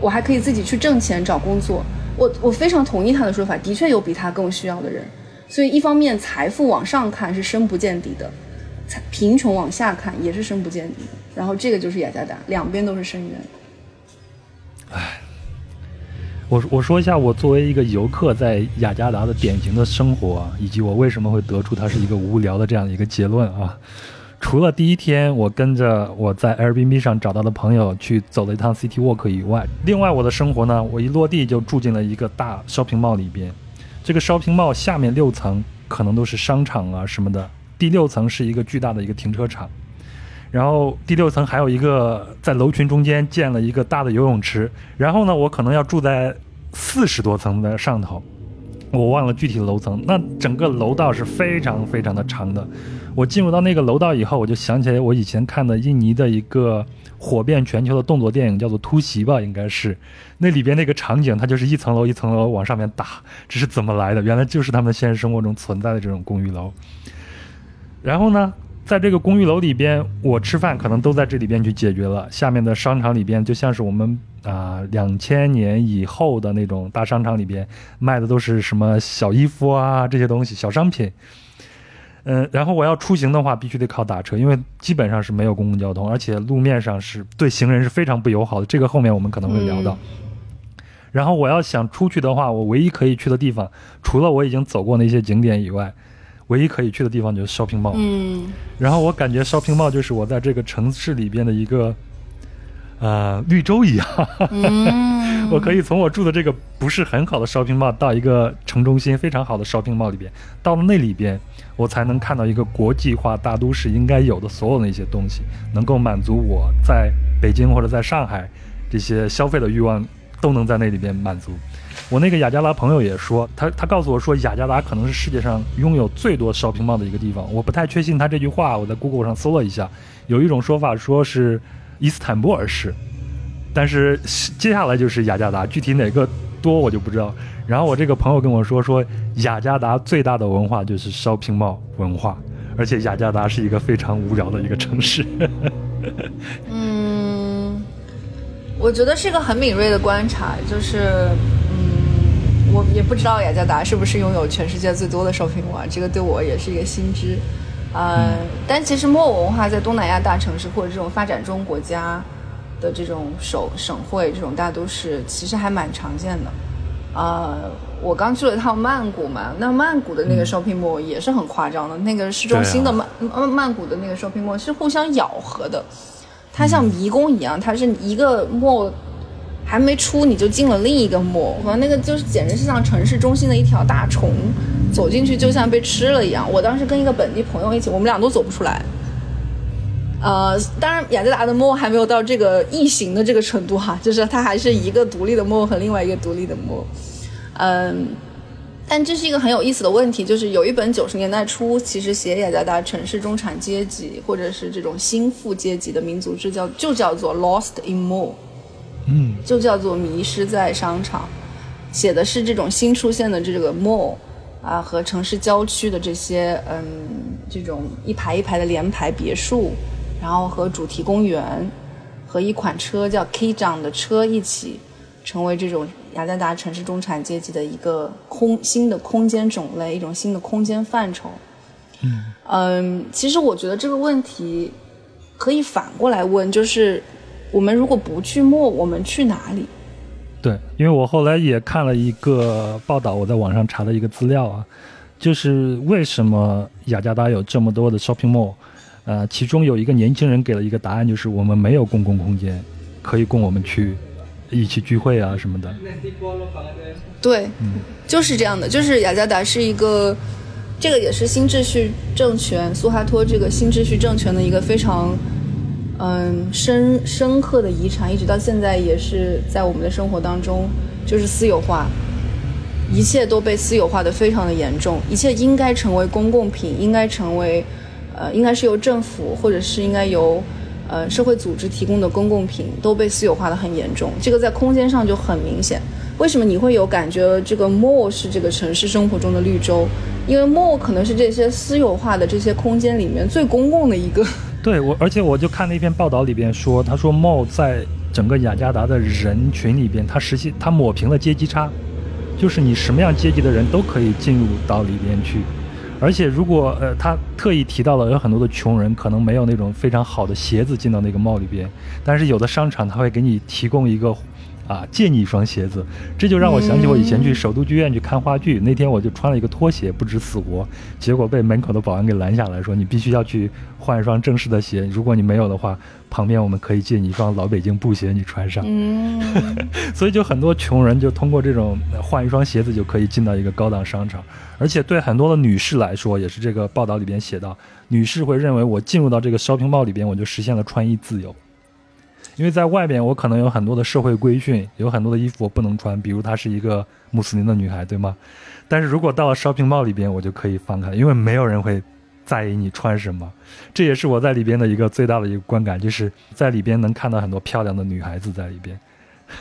我还可以自己去挣钱找工作，我我非常同意他的说法，的确有比他更需要的人。所以一方面财富往上看是深不见底的，贫穷往下看也是深不见底的。然后这个就是雅加达，两边都是深渊。唉，我我说一下我作为一个游客在雅加达的典型的生活，以及我为什么会得出它是一个无聊的这样的一个结论啊。除了第一天我跟着我在 Airbnb 上找到的朋友去走了一趟 City Walk 以外，另外我的生活呢，我一落地就住进了一个大 shopping mall 里边。这个烧瓶帽下面六层可能都是商场啊什么的，第六层是一个巨大的一个停车场，然后第六层还有一个在楼群中间建了一个大的游泳池，然后呢，我可能要住在四十多层的上头，我忘了具体楼层。那整个楼道是非常非常的长的。我进入到那个楼道以后，我就想起来我以前看的印尼的一个。火遍全球的动作电影叫做《突袭》吧，应该是那里边那个场景，它就是一层楼一层楼往上面打，这是怎么来的？原来就是他们现实生活中存在的这种公寓楼。然后呢，在这个公寓楼里边，我吃饭可能都在这里边去解决了。下面的商场里边，就像是我们啊两千年以后的那种大商场里边卖的都是什么小衣服啊这些东西，小商品。嗯，然后我要出行的话，必须得靠打车，因为基本上是没有公共交通，而且路面上是对行人是非常不友好的。这个后面我们可能会聊到。然后我要想出去的话，我唯一可以去的地方，除了我已经走过那些景点以外，唯一可以去的地方就是 shopping mall。嗯。然后我感觉 shopping mall 就是我在这个城市里边的一个。呃，绿洲一样，我可以从我住的这个不是很好的 shopping mall 到一个城中心非常好的 shopping mall 里边，到了那里边，我才能看到一个国际化大都市应该有的所有的一些东西，能够满足我在北京或者在上海这些消费的欲望，都能在那里边满足。我那个雅加达朋友也说，他他告诉我说，雅加达可能是世界上拥有最多 shopping mall 的一个地方。我不太确信他这句话，我在 Google 上搜了一下，有一种说法说是。伊斯坦布尔市，但是接下来就是雅加达，具体哪个多我就不知道。然后我这个朋友跟我说，说雅加达最大的文化就是 shopping mall 文化，而且雅加达是一个非常无聊的一个城市。嗯，我觉得是一个很敏锐的观察，就是嗯，我也不知道雅加达是不是拥有全世界最多的 shopping mall，这个对我也是一个新知。呃，但其实木偶文化在东南亚大城市或者这种发展中国家的这种省省会、这种大都市，其实还蛮常见的。呃，我刚去了一趟曼谷嘛，那曼谷的那个 shopping mall 也是很夸张的，那个市中心的曼曼曼谷的那个 shopping mall 是互相咬合的，它像迷宫一样，它是一个 mall 还没出你就进了另一个 mall，和那个就是简直是像城市中心的一条大虫。走进去就像被吃了一样。我当时跟一个本地朋友一起，我们俩都走不出来。呃，当然雅加达的 mall 还没有到这个异形的这个程度哈，就是它还是一个独立的 mall 和另外一个独立的 mall。嗯，但这是一个很有意思的问题，就是有一本九十年代初其实写雅加达城市中产阶级或者是这种新富阶级的民族志，叫就叫做 Lost in Mall，嗯，就叫做迷失在商场，写的是这种新出现的这个 mall。啊，和城市郊区的这些，嗯，这种一排一排的联排别墅，然后和主题公园，和一款车叫 K 长的车一起，成为这种雅加达城市中产阶级的一个空新的空间种类，一种新的空间范畴。嗯嗯，其实我觉得这个问题可以反过来问，就是我们如果不去墨，我们去哪里？对，因为我后来也看了一个报道，我在网上查的一个资料啊，就是为什么雅加达有这么多的 shopping mall，呃，其中有一个年轻人给了一个答案，就是我们没有公共空间可以供我们去一起聚会啊什么的。对，就是这样的，就是雅加达是一个，这个也是新秩序政权苏哈托这个新秩序政权的一个非常。嗯，深深刻的遗产，一直到现在也是在我们的生活当中，就是私有化，一切都被私有化的非常的严重，一切应该成为公共品，应该成为，呃，应该是由政府或者是应该由，呃，社会组织提供的公共品都被私有化的很严重，这个在空间上就很明显。为什么你会有感觉这个 mall 是这个城市生活中的绿洲？因为 mall 可能是这些私有化的这些空间里面最公共的一个。对我，而且我就看那篇报道里边说，他说帽在整个雅加达的人群里边，他实现他抹平了阶级差，就是你什么样阶级的人都可以进入到里边去。而且如果呃，他特意提到了有很多的穷人可能没有那种非常好的鞋子进到那个帽里边，但是有的商场他会给你提供一个。啊，借你一双鞋子，这就让我想起我以前去首都剧院去看话剧，那天我就穿了一个拖鞋，不知死活，结果被门口的保安给拦下来说，你必须要去换一双正式的鞋，如果你没有的话，旁边我们可以借你一双老北京布鞋，你穿上。嗯，所以就很多穷人就通过这种换一双鞋子就可以进到一个高档商场，而且对很多的女士来说，也是这个报道里边写到，女士会认为我进入到这个 shopping mall 里边，我就实现了穿衣自由。因为在外边，我可能有很多的社会规训，有很多的衣服我不能穿，比如她是一个穆斯林的女孩，对吗？但是如果到了 shopping mall 里边，我就可以放开，因为没有人会在意你穿什么。这也是我在里边的一个最大的一个观感，就是在里边能看到很多漂亮的女孩子在里边。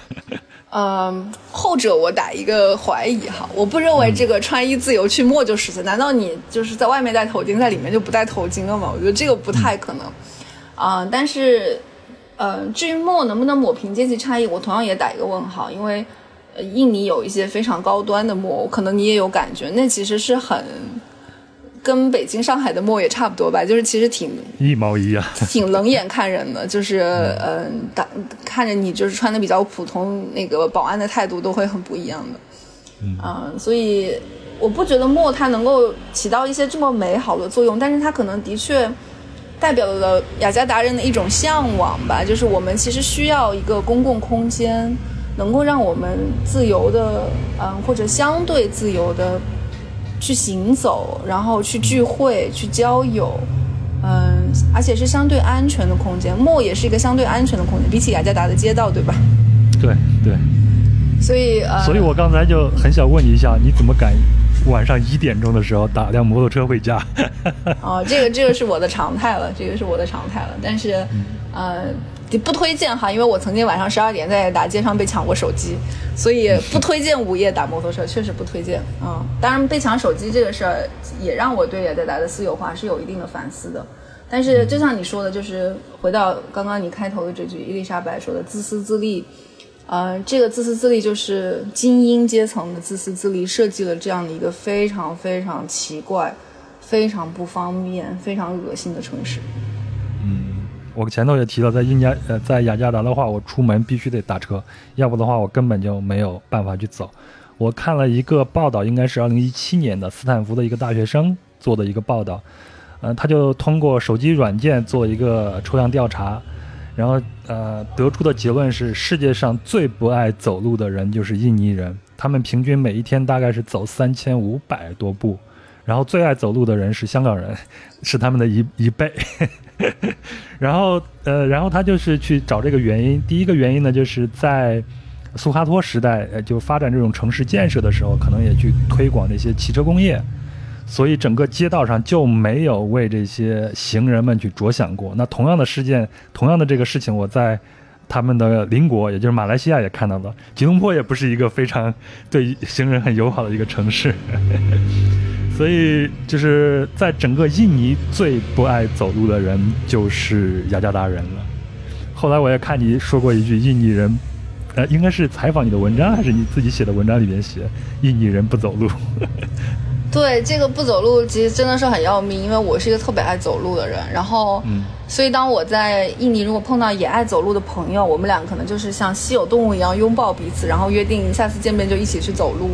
嗯，后者我打一个怀疑哈，我不认为这个穿衣自由去墨就实现。难道你就是在外面戴头巾，在里面就不戴头巾了吗？我觉得这个不太可能。啊，但是。呃，至于墨能不能抹平阶级差异，我同样也打一个问号，因为，呃，印尼有一些非常高端的墨，可能你也有感觉，那其实是很，跟北京、上海的墨也差不多吧，就是其实挺一毛一样，挺冷眼看人的，就是嗯，打看着你就是穿的比较普通，那个保安的态度都会很不一样的，嗯，所以我不觉得墨它能够起到一些这么美好的作用，但是它可能的确。代表了雅加达人的一种向往吧，就是我们其实需要一个公共空间，能够让我们自由的，嗯，或者相对自由的去行走，然后去聚会、去交友，嗯，而且是相对安全的空间。莫也是一个相对安全的空间，比起雅加达的街道，对吧？对对。所以，所以我刚才就很想问你一下，你怎么敢？晚上一点钟的时候打辆摩托车回家。哦，这个这个是我的常态了，这个是我的常态了。但是，呃，不推荐哈，因为我曾经晚上十二点在大街上被抢过手机，所以不推荐午夜打摩托车，确实不推荐。嗯，当然被抢手机这个事儿也让我对雅加达的私有化是有一定的反思的。但是就像你说的，就是回到刚刚你开头的这句伊丽莎白说的“自私自利”。呃，这个自私自利就是精英阶层的自私自利，设计了这样的一个非常非常奇怪、非常不方便、非常恶心的城市。嗯，我前头也提到，在印加呃，在雅加达的话，我出门必须得打车，要不的话我根本就没有办法去走。我看了一个报道，应该是二零一七年的斯坦福的一个大学生做的一个报道，嗯，他就通过手机软件做一个抽样调查。然后，呃，得出的结论是，世界上最不爱走路的人就是印尼人，他们平均每一天大概是走三千五百多步。然后最爱走路的人是香港人，是他们的一一倍。然后，呃，然后他就是去找这个原因。第一个原因呢，就是在苏哈托时代，呃，就发展这种城市建设的时候，可能也去推广这些汽车工业。所以整个街道上就没有为这些行人们去着想过。那同样的事件，同样的这个事情，我在他们的邻国，也就是马来西亚也看到了。吉隆坡也不是一个非常对行人很友好的一个城市。所以就是在整个印尼最不爱走路的人就是雅加达人了。后来我也看你说过一句，印尼人，呃，应该是采访你的文章还是你自己写的文章里面写，印尼人不走路。对这个不走路，其实真的是很要命，因为我是一个特别爱走路的人。然后，所以当我在印尼如果碰到也爱走路的朋友，我们俩可能就是像稀有动物一样拥抱彼此，然后约定下次见面就一起去走路。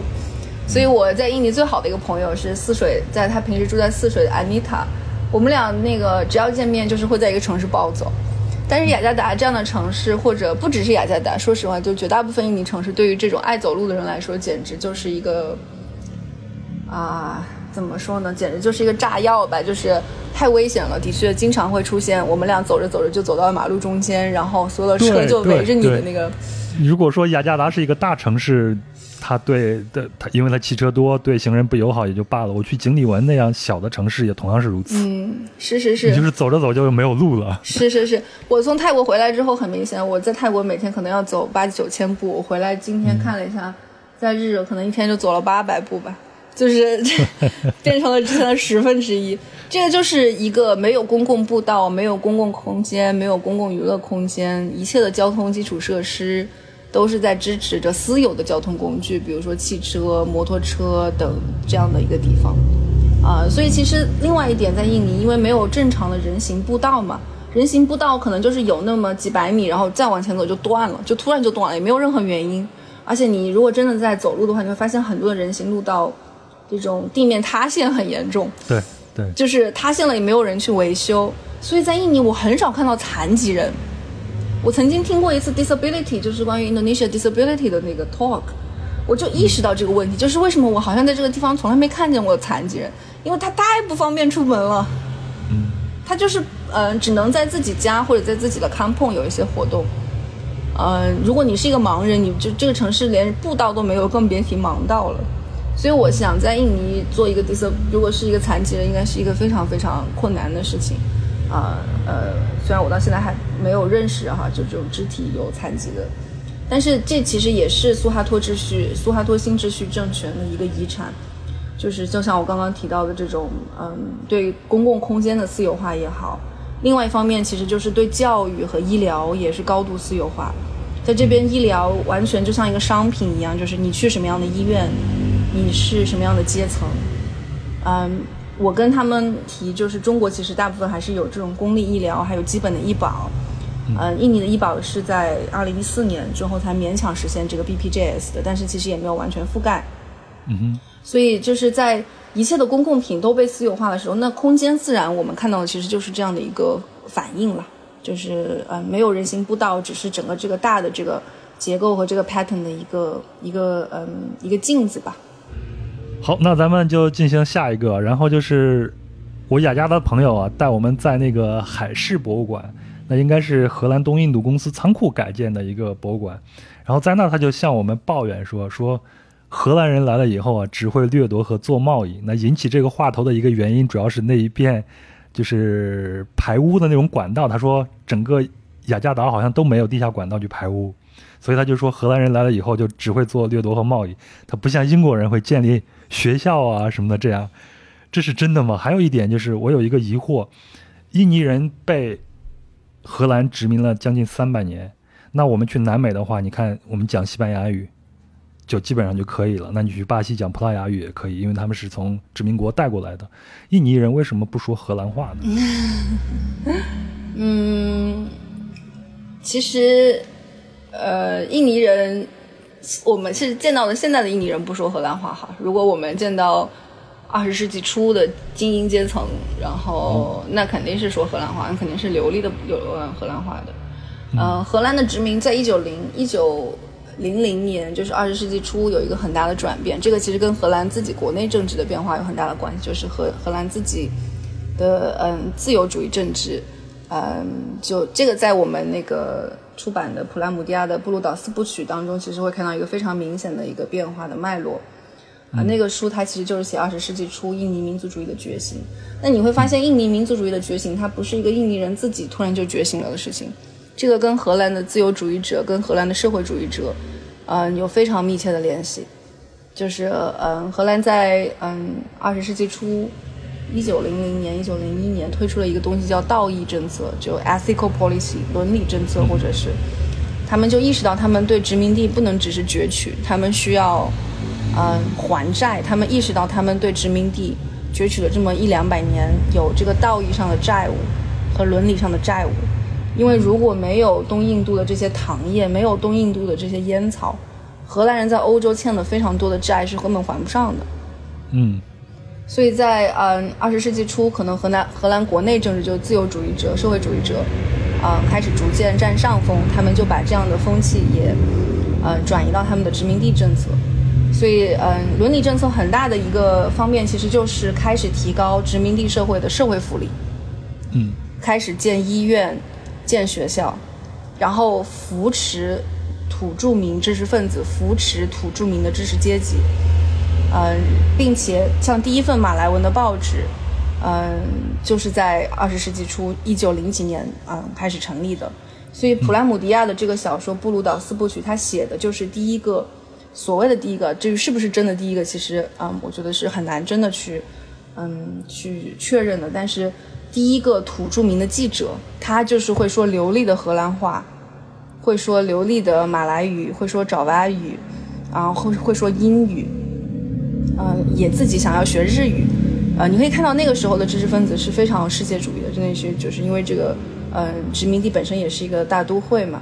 所以我在印尼最好的一个朋友是泗水，在他平时住在泗水的安妮塔，我们俩那个只要见面就是会在一个城市暴走。但是雅加达这样的城市，或者不只是雅加达，说实话，就绝大部分印尼城市，对于这种爱走路的人来说，简直就是一个。啊，怎么说呢？简直就是一个炸药吧！就是太危险了，的确经常会出现。我们俩走着走着就走到马路中间，然后所有的车就围着你的那个。如果说雅加达是一个大城市，它对的，它因为它汽车多，对行人不友好也就罢了。我去景里文那样小的城市也同样是如此。嗯，是是是，你就是走着走就没有路了。是是是，我从泰国回来之后，很明显，我在泰国每天可能要走八九千步。我回来今天看了一下，在日惹可能一天就走了八百步吧。就是 变成了之前的十分之一，这个就是一个没有公共步道、没有公共空间、没有公共娱乐空间，一切的交通基础设施都是在支持着私有的交通工具，比如说汽车、摩托车等这样的一个地方。啊，所以其实另外一点在印尼，因为没有正常的人行步道嘛，人行步道可能就是有那么几百米，然后再往前走就断了，就突然就断了，也没有任何原因。而且你如果真的在走路的话，你会发现很多的人行路道这种地面塌陷很严重。对对，就是塌陷了也没有人去维修，所以在印尼我很少看到残疾人。我曾经听过一次 disability，就是关于 Indonesia disability 的那个 talk，我就意识到这个问题，就是为什么我好像在这个地方从来没看见过残疾人。因为他太不方便出门了，嗯，他就是嗯，只能在自己家或者在自己的 campong 有一些活动，嗯，如果你是一个盲人，你就这个城市连步道都没有，更别提盲道了。所以我想在印尼做一个 dis，如果是一个残疾人，应该是一个非常非常困难的事情，啊呃，虽然我到现在还没有认识哈，就这种肢体有残疾的，但是这其实也是苏哈托秩序、苏哈托新秩序政权的一个遗产。就是就像我刚刚提到的这种，嗯，对公共空间的私有化也好，另外一方面其实就是对教育和医疗也是高度私有化。在这边，医疗完全就像一个商品一样，就是你去什么样的医院，你是什么样的阶层。嗯，我跟他们提，就是中国其实大部分还是有这种公立医疗，还有基本的医保。嗯，印尼的医保是在二零一四年之后才勉强实现这个 BPJS 的，但是其实也没有完全覆盖。嗯哼。所以就是在一切的公共品都被私有化的时候，那空间自然我们看到的其实就是这样的一个反应了，就是呃没有人行步道，只是整个这个大的这个结构和这个 pattern 的一个一个嗯一个镜子吧。好，那咱们就进行下一个，然后就是我雅加的朋友啊带我们在那个海事博物馆，那应该是荷兰东印度公司仓库改建的一个博物馆，然后在那他就向我们抱怨说说。荷兰人来了以后啊，只会掠夺和做贸易。那引起这个话头的一个原因，主要是那一片就是排污的那种管道。他说，整个雅加达好像都没有地下管道去排污，所以他就说，荷兰人来了以后就只会做掠夺和贸易。他不像英国人会建立学校啊什么的这样。这是真的吗？还有一点就是，我有一个疑惑：印尼人被荷兰殖民了将近三百年，那我们去南美的话，你看我们讲西班牙语。就基本上就可以了。那你去巴西讲葡萄牙语也可以，因为他们是从殖民国带过来的。印尼人为什么不说荷兰话呢？嗯，其实，呃，印尼人，我们是见到的现在的印尼人不说荷兰话哈。如果我们见到二十世纪初的精英阶层，然后那肯定是说荷兰话，那肯定是流利的有荷兰话的。嗯，荷兰的殖民在一九零一九。零零年就是二十世纪初有一个很大的转变，这个其实跟荷兰自己国内政治的变化有很大的关系，就是荷荷兰自己的嗯自由主义政治，嗯，就这个在我们那个出版的普拉姆蒂亚的布鲁岛四部曲当中，其实会看到一个非常明显的一个变化的脉络，啊，那个书它其实就是写二十世纪初印尼民族主义的觉醒。那你会发现，印尼民族主义的觉醒，它不是一个印尼人自己突然就觉醒了的事情。这个跟荷兰的自由主义者、跟荷兰的社会主义者，嗯，有非常密切的联系。就是，嗯，荷兰在嗯二十世纪初，一九零零年、一九零一年推出了一个东西叫道义政策，就 ethical policy 伦理政策，或者是他们就意识到他们对殖民地不能只是攫取，他们需要嗯还债。他们意识到他们对殖民地攫取了这么一两百年，有这个道义上的债务和伦理上的债务。因为如果没有东印度的这些糖业，没有东印度的这些烟草，荷兰人在欧洲欠了非常多的债是根本还不上的。嗯，所以在嗯二十世纪初，可能荷兰荷兰国内政治就自由主义者、社会主义者，啊开始逐渐占上风，他们就把这样的风气也嗯转移到他们的殖民地政策。所以嗯伦理政策很大的一个方面，其实就是开始提高殖民地社会的社会福利。嗯，开始建医院。建学校，然后扶持土著民知识分子，扶持土著民的知识阶级，嗯，并且像第一份马来文的报纸，嗯，就是在二十世纪初一九零几年嗯开始成立的。所以普拉姆迪亚的这个小说《布鲁岛四部曲》，他写的就是第一个所谓的第一个，至于是不是真的第一个，其实嗯，我觉得是很难真的去嗯去确认的，但是。第一个土著民的记者，他就是会说流利的荷兰话，会说流利的马来语，会说爪哇语，啊，会会说英语，嗯，也自己想要学日语，呃，你可以看到那个时候的知识分子是非常世界主义的，真的是就是因为这个，呃，殖民地本身也是一个大都会嘛，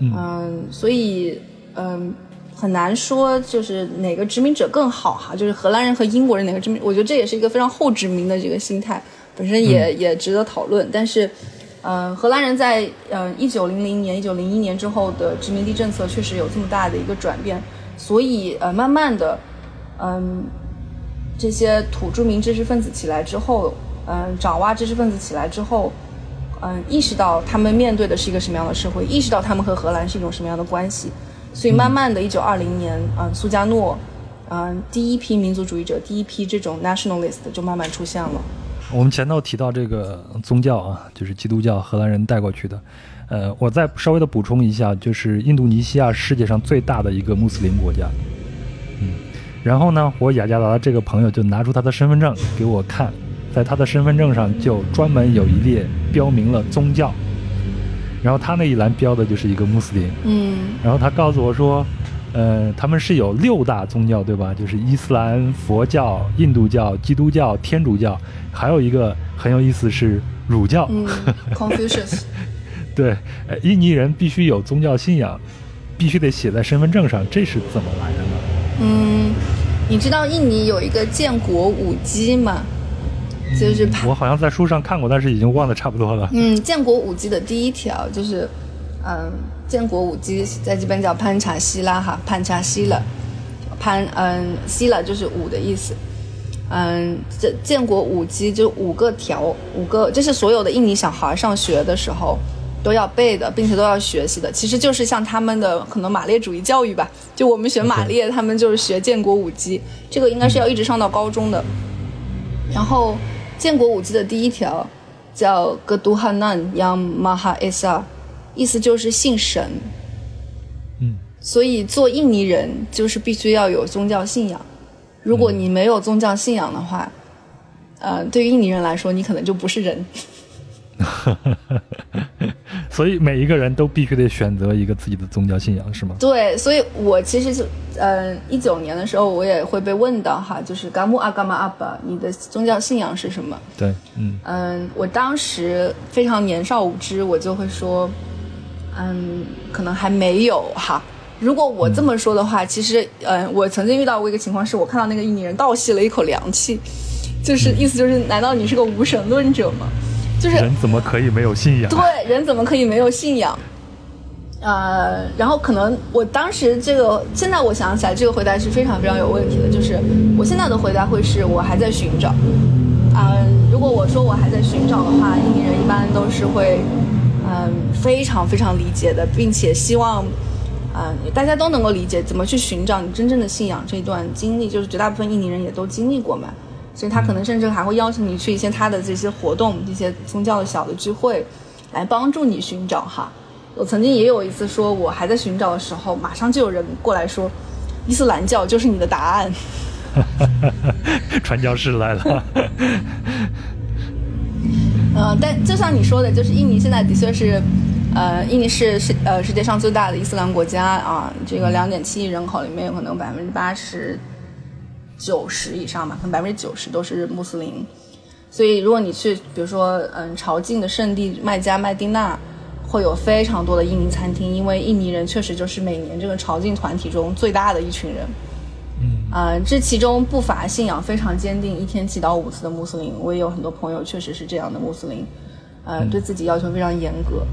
嗯，所以嗯，很难说就是哪个殖民者更好哈，就是荷兰人和英国人哪个殖民，我觉得这也是一个非常后殖民的这个心态，本身也也值得讨论，但是。呃，荷兰人在呃一九零零年、一九零一年之后的殖民地政策确实有这么大的一个转变，所以呃，慢慢的，嗯，这些土著民知识分子起来之后，嗯，爪哇知识分子起来之后，嗯，意识到他们面对的是一个什么样的社会，意识到他们和荷兰是一种什么样的关系，所以慢慢的，一九二零年，嗯，苏加诺，嗯，第一批民族主义者，第一批这种 nationalist 就慢慢出现了。我们前头提到这个宗教啊，就是基督教，荷兰人带过去的。呃，我再稍微的补充一下，就是印度尼西亚世界上最大的一个穆斯林国家。嗯，然后呢，我雅加达的这个朋友就拿出他的身份证给我看，在他的身份证上就专门有一列标明了宗教，然后他那一栏标的就是一个穆斯林。嗯，然后他告诉我说。呃，他们是有六大宗教，对吧？就是伊斯兰、佛教、印度教、基督教、天主教，还有一个很有意思是儒教。嗯，Confucius。对，呃，印尼人必须有宗教信仰，必须得写在身份证上，这是怎么来的呢？嗯，你知道印尼有一个建国舞姬吗？就是我好像在书上看过，但是已经忘得差不多了。嗯，建国舞姬的第一条就是，嗯。建国舞姬在这边叫潘查希拉哈，潘查希拉，潘嗯希拉就是舞的意思，嗯，这建国舞姬就五个条，五个这是所有的印尼小孩上学的时候都要背的，并且都要学习的，其实就是像他们的可能马列主义教育吧，就我们学马列，他们就是学建国舞姬，这个应该是要一直上到高中的。然后建国舞姬的第一条叫格杜哈南扬马哈埃萨。意思就是信神，嗯，所以做印尼人就是必须要有宗教信仰。如果你没有宗教信仰的话，呃，对于印尼人来说，你可能就不是人。所以每一个人都必须得选择一个自己的宗教信仰，是吗？对，所以我其实就，嗯，一九年的时候，我也会被问到哈，就是嘎木阿嘎玛阿巴，你的宗教信仰是什么？对，嗯，嗯，我当时非常年少无知，我就会说。嗯，可能还没有哈。如果我这么说的话，其实，嗯，我曾经遇到过一个情况，是我看到那个印尼人倒吸了一口凉气，就是意思就是，难道你是个无神论者吗？就是人怎么可以没有信仰？对，人怎么可以没有信仰？呃，然后可能我当时这个，现在我想起来，这个回答是非常非常有问题的。就是我现在的回答会是我还在寻找。嗯，如果我说我还在寻找的话，印尼人一般都是会。嗯，非常非常理解的，并且希望，嗯，大家都能够理解怎么去寻找你真正的信仰这一段经历，就是绝大部分印尼人也都经历过嘛，所以他可能甚至还会邀请你去一些他的这些活动，一些宗教的小的聚会，来帮助你寻找哈。我曾经也有一次说我还在寻找的时候，马上就有人过来说，伊斯兰教就是你的答案，传教士来了。呃，但就像你说的，就是印尼现在的确是，呃，印尼是世呃世界上最大的伊斯兰国家啊，这个两点七亿人口里面有可能百分之八十九十以上吧，可能百分之九十都是穆斯林。所以如果你去，比如说，嗯，朝觐的圣地麦加麦地那，会有非常多的印尼餐厅，因为印尼人确实就是每年这个朝觐团体中最大的一群人。啊，这其中不乏信仰非常坚定，一天祈祷五次的穆斯林。我也有很多朋友确实是这样的穆斯林，嗯，对自己要求非常严格，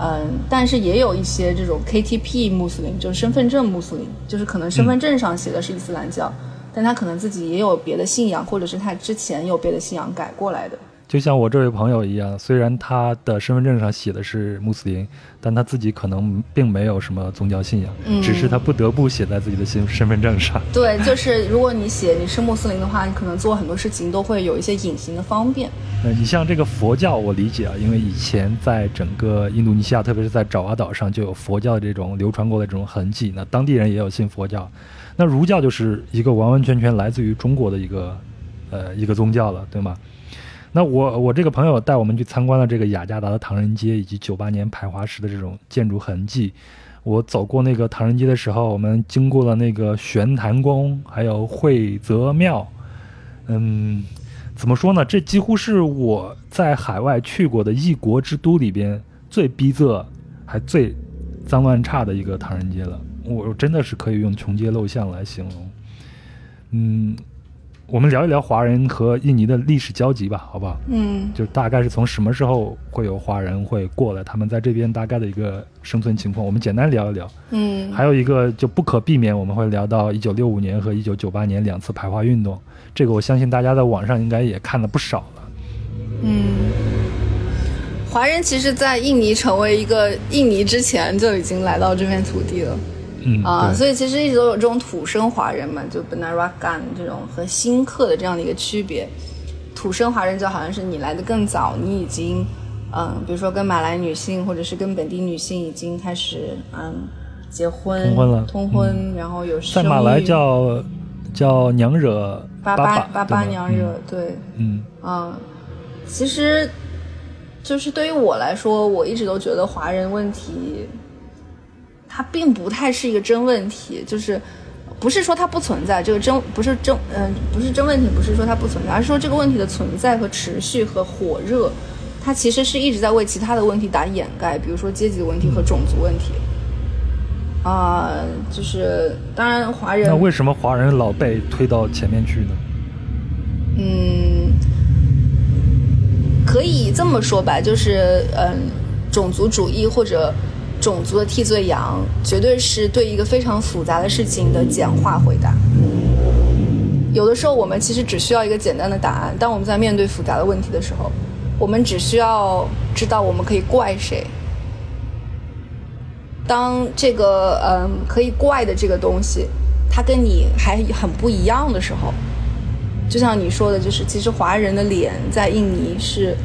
嗯，但是也有一些这种 KTP 穆斯林，就是身份证穆斯林，就是可能身份证上写的是伊斯兰教，但他可能自己也有别的信仰，或者是他之前有别的信仰改过来的。就像我这位朋友一样，虽然他的身份证上写的是穆斯林，但他自己可能并没有什么宗教信仰，只是他不得不写在自己的身身份证上。对，就是如果你写你是穆斯林的话，你可能做很多事情都会有一些隐形的方便。呃，你像这个佛教，我理解啊，因为以前在整个印度尼西亚，特别是在爪哇岛上，就有佛教这种流传过的这种痕迹。那当地人也有信佛教，那儒教就是一个完完全全来自于中国的一个呃一个宗教了，对吗？那我我这个朋友带我们去参观了这个雅加达的唐人街以及九八年排华时的这种建筑痕迹。我走过那个唐人街的时候，我们经过了那个玄坛宫，还有惠泽庙。嗯，怎么说呢？这几乎是我在海外去过的异国之都里边最逼仄、还最脏乱差的一个唐人街了。我真的是可以用穷街陋巷来形容。嗯。我们聊一聊华人和印尼的历史交集吧，好不好？嗯，就大概是从什么时候会有华人会过来，他们在这边大概的一个生存情况，我们简单聊一聊。嗯，还有一个就不可避免，我们会聊到一九六五年和一九九八年两次排华运动，这个我相信大家在网上应该也看了不少了。嗯，华人其实，在印尼成为一个印尼之前，就已经来到这片土地了。嗯啊，所以其实一直都有这种土生华人嘛，就 Benarakan 这种和新客的这样的一个区别。土生华人就好像是你来的更早，你已经，嗯，比如说跟马来女性或者是跟本地女性已经开始嗯结婚通婚了，通婚，然后有在马来叫叫娘惹巴巴巴巴娘惹，对，嗯。啊，其实就是对于我来说，我一直都觉得华人问题。它并不太是一个真问题，就是不是说它不存在，这个真不是真，嗯，不是真问题，不是说它不存在，而是说这个问题的存在和持续和火热，它其实是一直在为其他的问题打掩盖，比如说阶级问题和种族问题。啊，就是当然华人，那为什么华人老被推到前面去呢？嗯，可以这么说吧，就是嗯，种族主义或者。种族的替罪羊，绝对是对一个非常复杂的事情的简化回答。有的时候，我们其实只需要一个简单的答案。当我们在面对复杂的问题的时候，我们只需要知道我们可以怪谁。当这个嗯可以怪的这个东西，它跟你还很不一样的时候，就像你说的，就是其实华人的脸在印尼是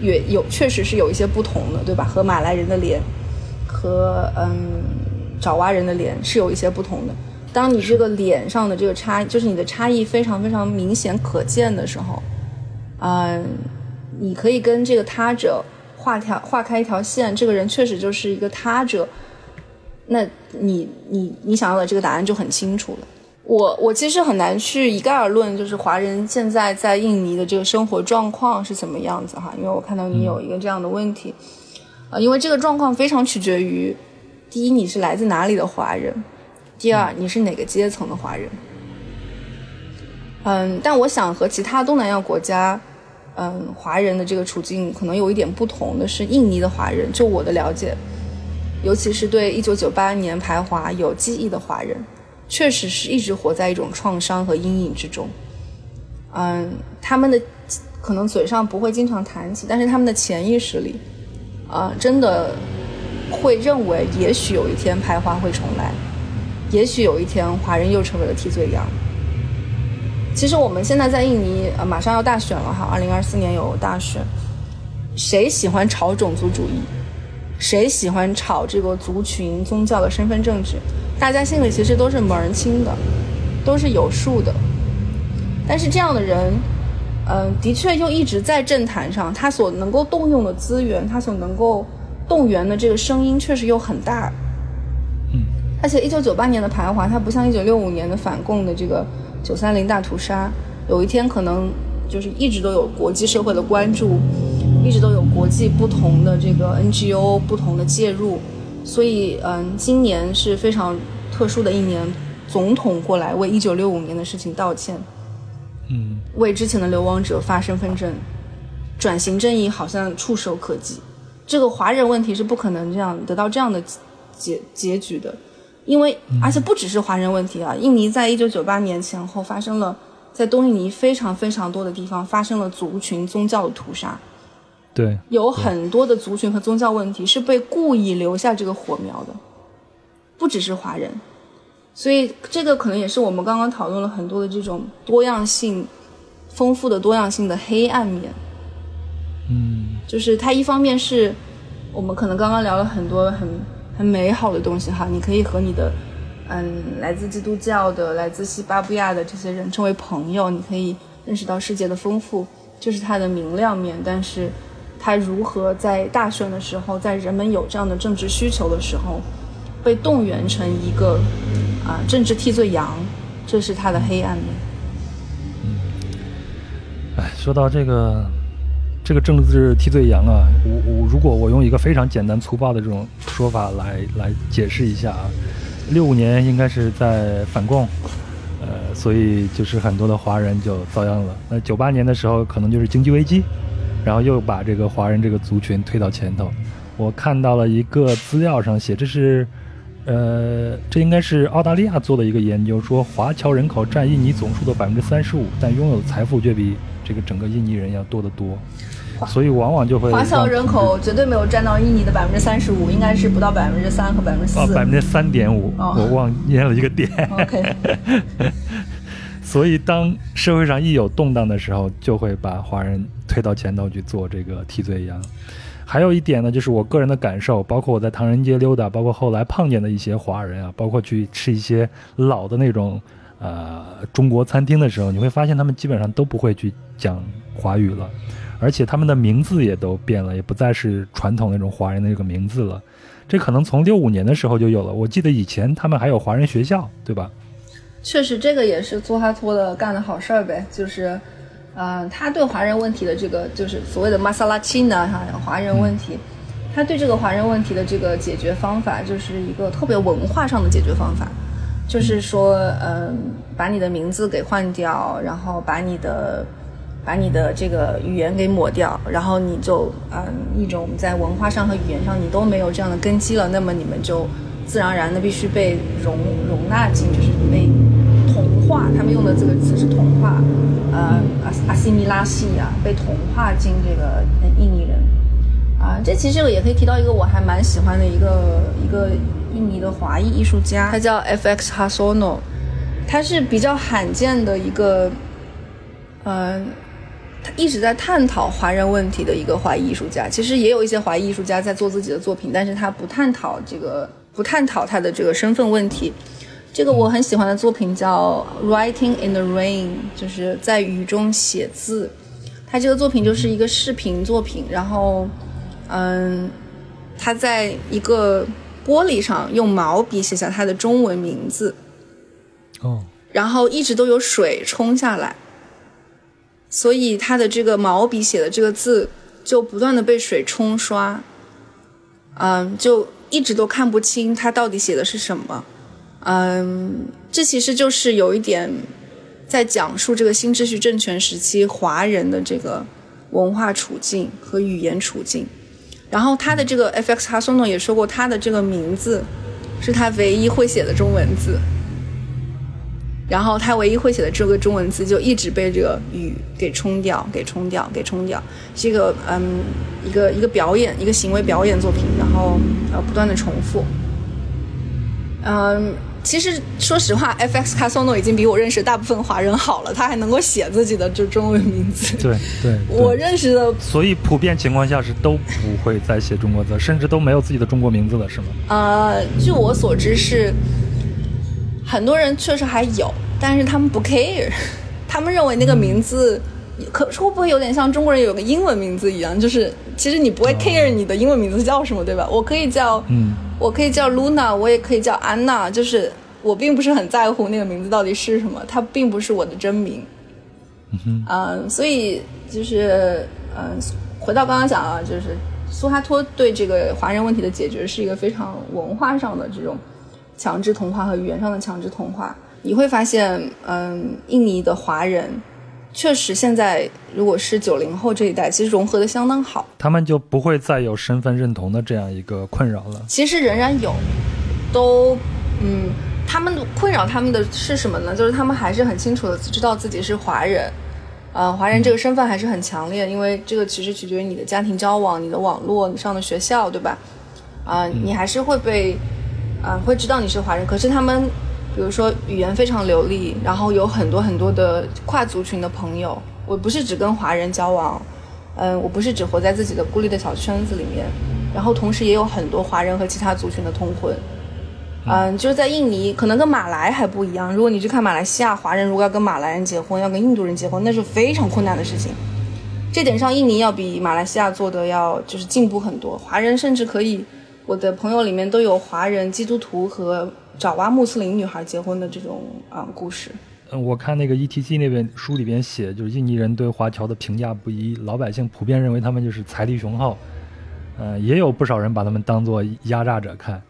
也有确实是有一些不同的，对吧？和马来人的脸。和嗯，爪哇人的脸是有一些不同的。当你这个脸上的这个差，就是你的差异非常非常明显可见的时候，嗯，你可以跟这个他者画条画开一条线，这个人确实就是一个他者，那你你你想要的这个答案就很清楚了。我我其实很难去一概而论，就是华人现在在印尼的这个生活状况是怎么样子哈，因为我看到你有一个这样的问题。啊，因为这个状况非常取决于，第一，你是来自哪里的华人；第二，你是哪个阶层的华人。嗯，但我想和其他东南亚国家，嗯，华人的这个处境可能有一点不同的是，印尼的华人，就我的了解，尤其是对一九九八年排华有记忆的华人，确实是一直活在一种创伤和阴影之中。嗯，他们的可能嘴上不会经常谈起，但是他们的潜意识里。啊，真的会认为，也许有一天排华会重来，也许有一天华人又成为了替罪羊。其实我们现在在印尼，呃，马上要大选了哈，二零二四年有大选，谁喜欢炒种族主义？谁喜欢炒这个族群、宗教的身份政治？大家心里其实都是门儿清的，都是有数的。但是这样的人。嗯，的确，又一直在政坛上，他所能够动用的资源，他所能够动员的这个声音，确实又很大。嗯，而且一九九八年的排华，它不像一九六五年的反共的这个九三零大屠杀，有一天可能就是一直都有国际社会的关注，一直都有国际不同的这个 NGO 不同的介入，所以嗯，今年是非常特殊的一年，总统过来为一九六五年的事情道歉。嗯，为之前的流亡者发身份证，转型正义好像触手可及。这个华人问题是不可能这样得到这样的结结局的，因为而且不只是华人问题啊，印尼在一九九八年前后发生了在东印尼非常非常多的地方发生了族群宗教的屠杀，对，有很多的族群和宗教问题是被故意留下这个火苗的，不只是华人。所以，这个可能也是我们刚刚讨论了很多的这种多样性、丰富的多样性的黑暗面。嗯，就是它一方面是我们可能刚刚聊了很多很很美好的东西哈，你可以和你的嗯来自基督教的、来自西巴布亚的这些人成为朋友，你可以认识到世界的丰富。这是它的明亮面，但是它如何在大选的时候，在人们有这样的政治需求的时候，被动员成一个啊政治替罪羊，这是它的黑暗面。哎，说到这个这个政治替罪羊啊，我我如果我用一个非常简单粗暴的这种说法来来解释一下啊，六五年应该是在反共。呃，所以就是很多的华人就遭殃了。那九八年的时候，可能就是经济危机，然后又把这个华人这个族群推到前头。我看到了一个资料上写，这是，呃，这应该是澳大利亚做的一个研究，说华侨人口占印尼总数的百分之三十五，但拥有财富却比这个整个印尼人要多得多。所以往往就会华侨人口绝对没有占到印尼的百分之三十五，应该是不到百分之三和百分之四。百分之三点五，我忘念了一个点。OK。所以当社会上一有动荡的时候，就会把华人推到前头去做这个替罪羊。还有一点呢，就是我个人的感受，包括我在唐人街溜达，包括后来碰见的一些华人啊，包括去吃一些老的那种呃中国餐厅的时候，你会发现他们基本上都不会去讲华语了。而且他们的名字也都变了，也不再是传统那种华人的这个名字了。这可能从六五年的时候就有了。我记得以前他们还有华人学校，对吧？确实，这个也是苏哈托的干的好事儿呗。就是，呃，他对华人问题的这个，就是所谓的马萨拉钦呢，哈，华人问题，他对这个华人问题的这个解决方法，就是一个特别文化上的解决方法，就是说，嗯，把你的名字给换掉，然后把你的。把你的这个语言给抹掉，然后你就嗯一种在文化上和语言上你都没有这样的根基了，那么你们就自然而然的必须被容容纳进，就是被同化。他们用的这个词是同化，呃阿阿西米拉西啊，被同化进这个印尼人啊。这其实也可以提到一个我还蛮喜欢的一个一个印尼的华裔艺术家，他叫 F.X. Hasono，他是比较罕见的一个嗯。一直在探讨华人问题的一个华裔艺术家，其实也有一些华裔艺术家在做自己的作品，但是他不探讨这个，不探讨他的这个身份问题。这个我很喜欢的作品叫《Writing in the Rain》，就是在雨中写字。他这个作品就是一个视频作品，然后，嗯，他在一个玻璃上用毛笔写下他的中文名字。哦。然后一直都有水冲下来。所以他的这个毛笔写的这个字就不断的被水冲刷，嗯，就一直都看不清他到底写的是什么，嗯，这其实就是有一点在讲述这个新秩序政权时期华人的这个文化处境和语言处境。然后他的这个 F.X. 哈松诺也说过，他的这个名字是他唯一会写的中文字。然后他唯一会写的这个中文字就一直被这个雨给冲掉，给冲掉，给冲掉，是一个嗯一个一个表演，一个行为表演作品，然后呃不断的重复。嗯，其实说实话，F.X. 卡索诺已经比我认识大部分华人好了，他还能够写自己的就中文名字。对对，我认识的，所以普遍情况下是都不会再写中国字，甚至都没有自己的中国名字了，是吗？呃，据我所知是。很多人确实还有，但是他们不 care，他们认为那个名字，可会不会有点像中国人有个英文名字一样？就是其实你不会 care 你的英文名字叫什么，对吧？我可以叫，嗯，我可以叫 Luna，我也可以叫安娜，就是我并不是很在乎那个名字到底是什么，它并不是我的真名。嗯，所以就是嗯，回到刚刚讲啊，就是苏哈托对这个华人问题的解决是一个非常文化上的这种。强制同化和语言上的强制同化，你会发现，嗯，印尼的华人确实现在如果是九零后这一代，其实融合的相当好，他们就不会再有身份认同的这样一个困扰了。其实仍然有，都，嗯，他们困扰他们的是什么呢？就是他们还是很清楚的知道自己是华人，呃，华人这个身份还是很强烈，因为这个其实取决于你的家庭交往、你的网络、你上的学校，对吧？啊，你还是会被。啊，会知道你是华人，可是他们，比如说语言非常流利，然后有很多很多的跨族群的朋友。我不是只跟华人交往，嗯，我不是只活在自己的孤立的小圈子里面，然后同时也有很多华人和其他族群的通婚。嗯，就是在印尼，可能跟马来还不一样。如果你去看马来西亚华人，如果要跟马来人结婚，要跟印度人结婚，那是非常困难的事情。这点上，印尼要比马来西亚做的要就是进步很多。华人甚至可以，我的朋友里面都有华人基督徒和爪哇穆斯林女孩结婚的这种啊故事。嗯，我看那个 ETC 那本书里边写，就是印尼人对华侨的评价不一，老百姓普遍认为他们就是财力雄厚，呃，也有不少人把他们当做压榨者看，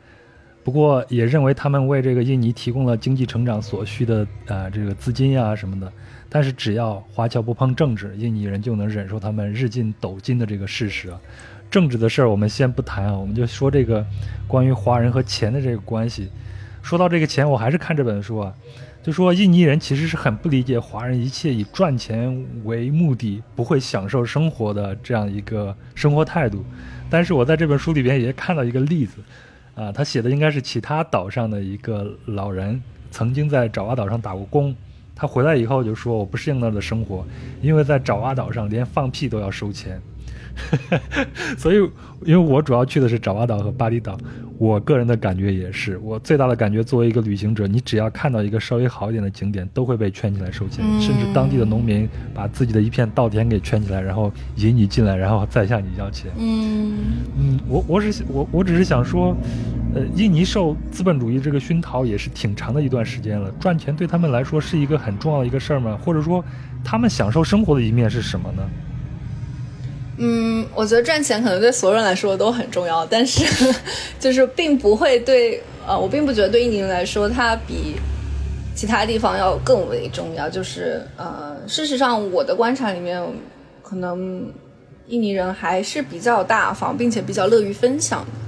不过也认为他们为这个印尼提供了经济成长所需的呃这个资金呀什么的。但是只要华侨不碰政治，印尼人就能忍受他们日进斗金的这个事实。政治的事儿我们先不谈啊，我们就说这个关于华人和钱的这个关系。说到这个钱，我还是看这本书啊。就说印尼人其实是很不理解华人一切以赚钱为目的、不会享受生活的这样一个生活态度。但是我在这本书里边也看到一个例子，啊，他写的应该是其他岛上的一个老人，曾经在爪哇岛上打过工，他回来以后就说我不适应那儿的生活，因为在爪哇岛上连放屁都要收钱。所以，因为我主要去的是爪哇岛和巴厘岛，我个人的感觉也是，我最大的感觉，作为一个旅行者，你只要看到一个稍微好一点的景点，都会被圈起来收钱，甚至当地的农民把自己的一片稻田给圈起来，然后引你进来，然后再向你要钱。嗯嗯，我我是我我只是想说，呃，印尼受资本主义这个熏陶也是挺长的一段时间了，赚钱对他们来说是一个很重要的一个事儿吗？或者说，他们享受生活的一面是什么呢？嗯，我觉得赚钱可能对所有人来说都很重要，但是 就是并不会对呃，我并不觉得对印尼人来说它比其他地方要更为重要。就是呃，事实上我的观察里面，可能印尼人还是比较大方，并且比较乐于分享的。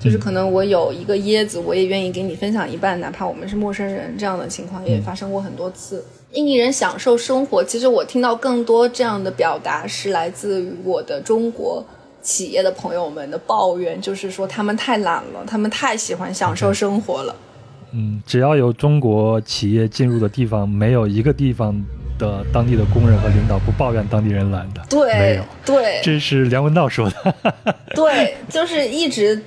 就是可能我有一个椰子，我也愿意给你分享一半，哪怕我们是陌生人，这样的情况也发生过很多次。印尼人享受生活，其实我听到更多这样的表达是来自于我的中国企业的朋友们的抱怨，就是说他们太懒了，他们太喜欢享受生活了。嗯，只要有中国企业进入的地方，没有一个地方的当地的工人和领导不抱怨当地人懒的。对，没有，对，这是梁文道说的。对，就是一直，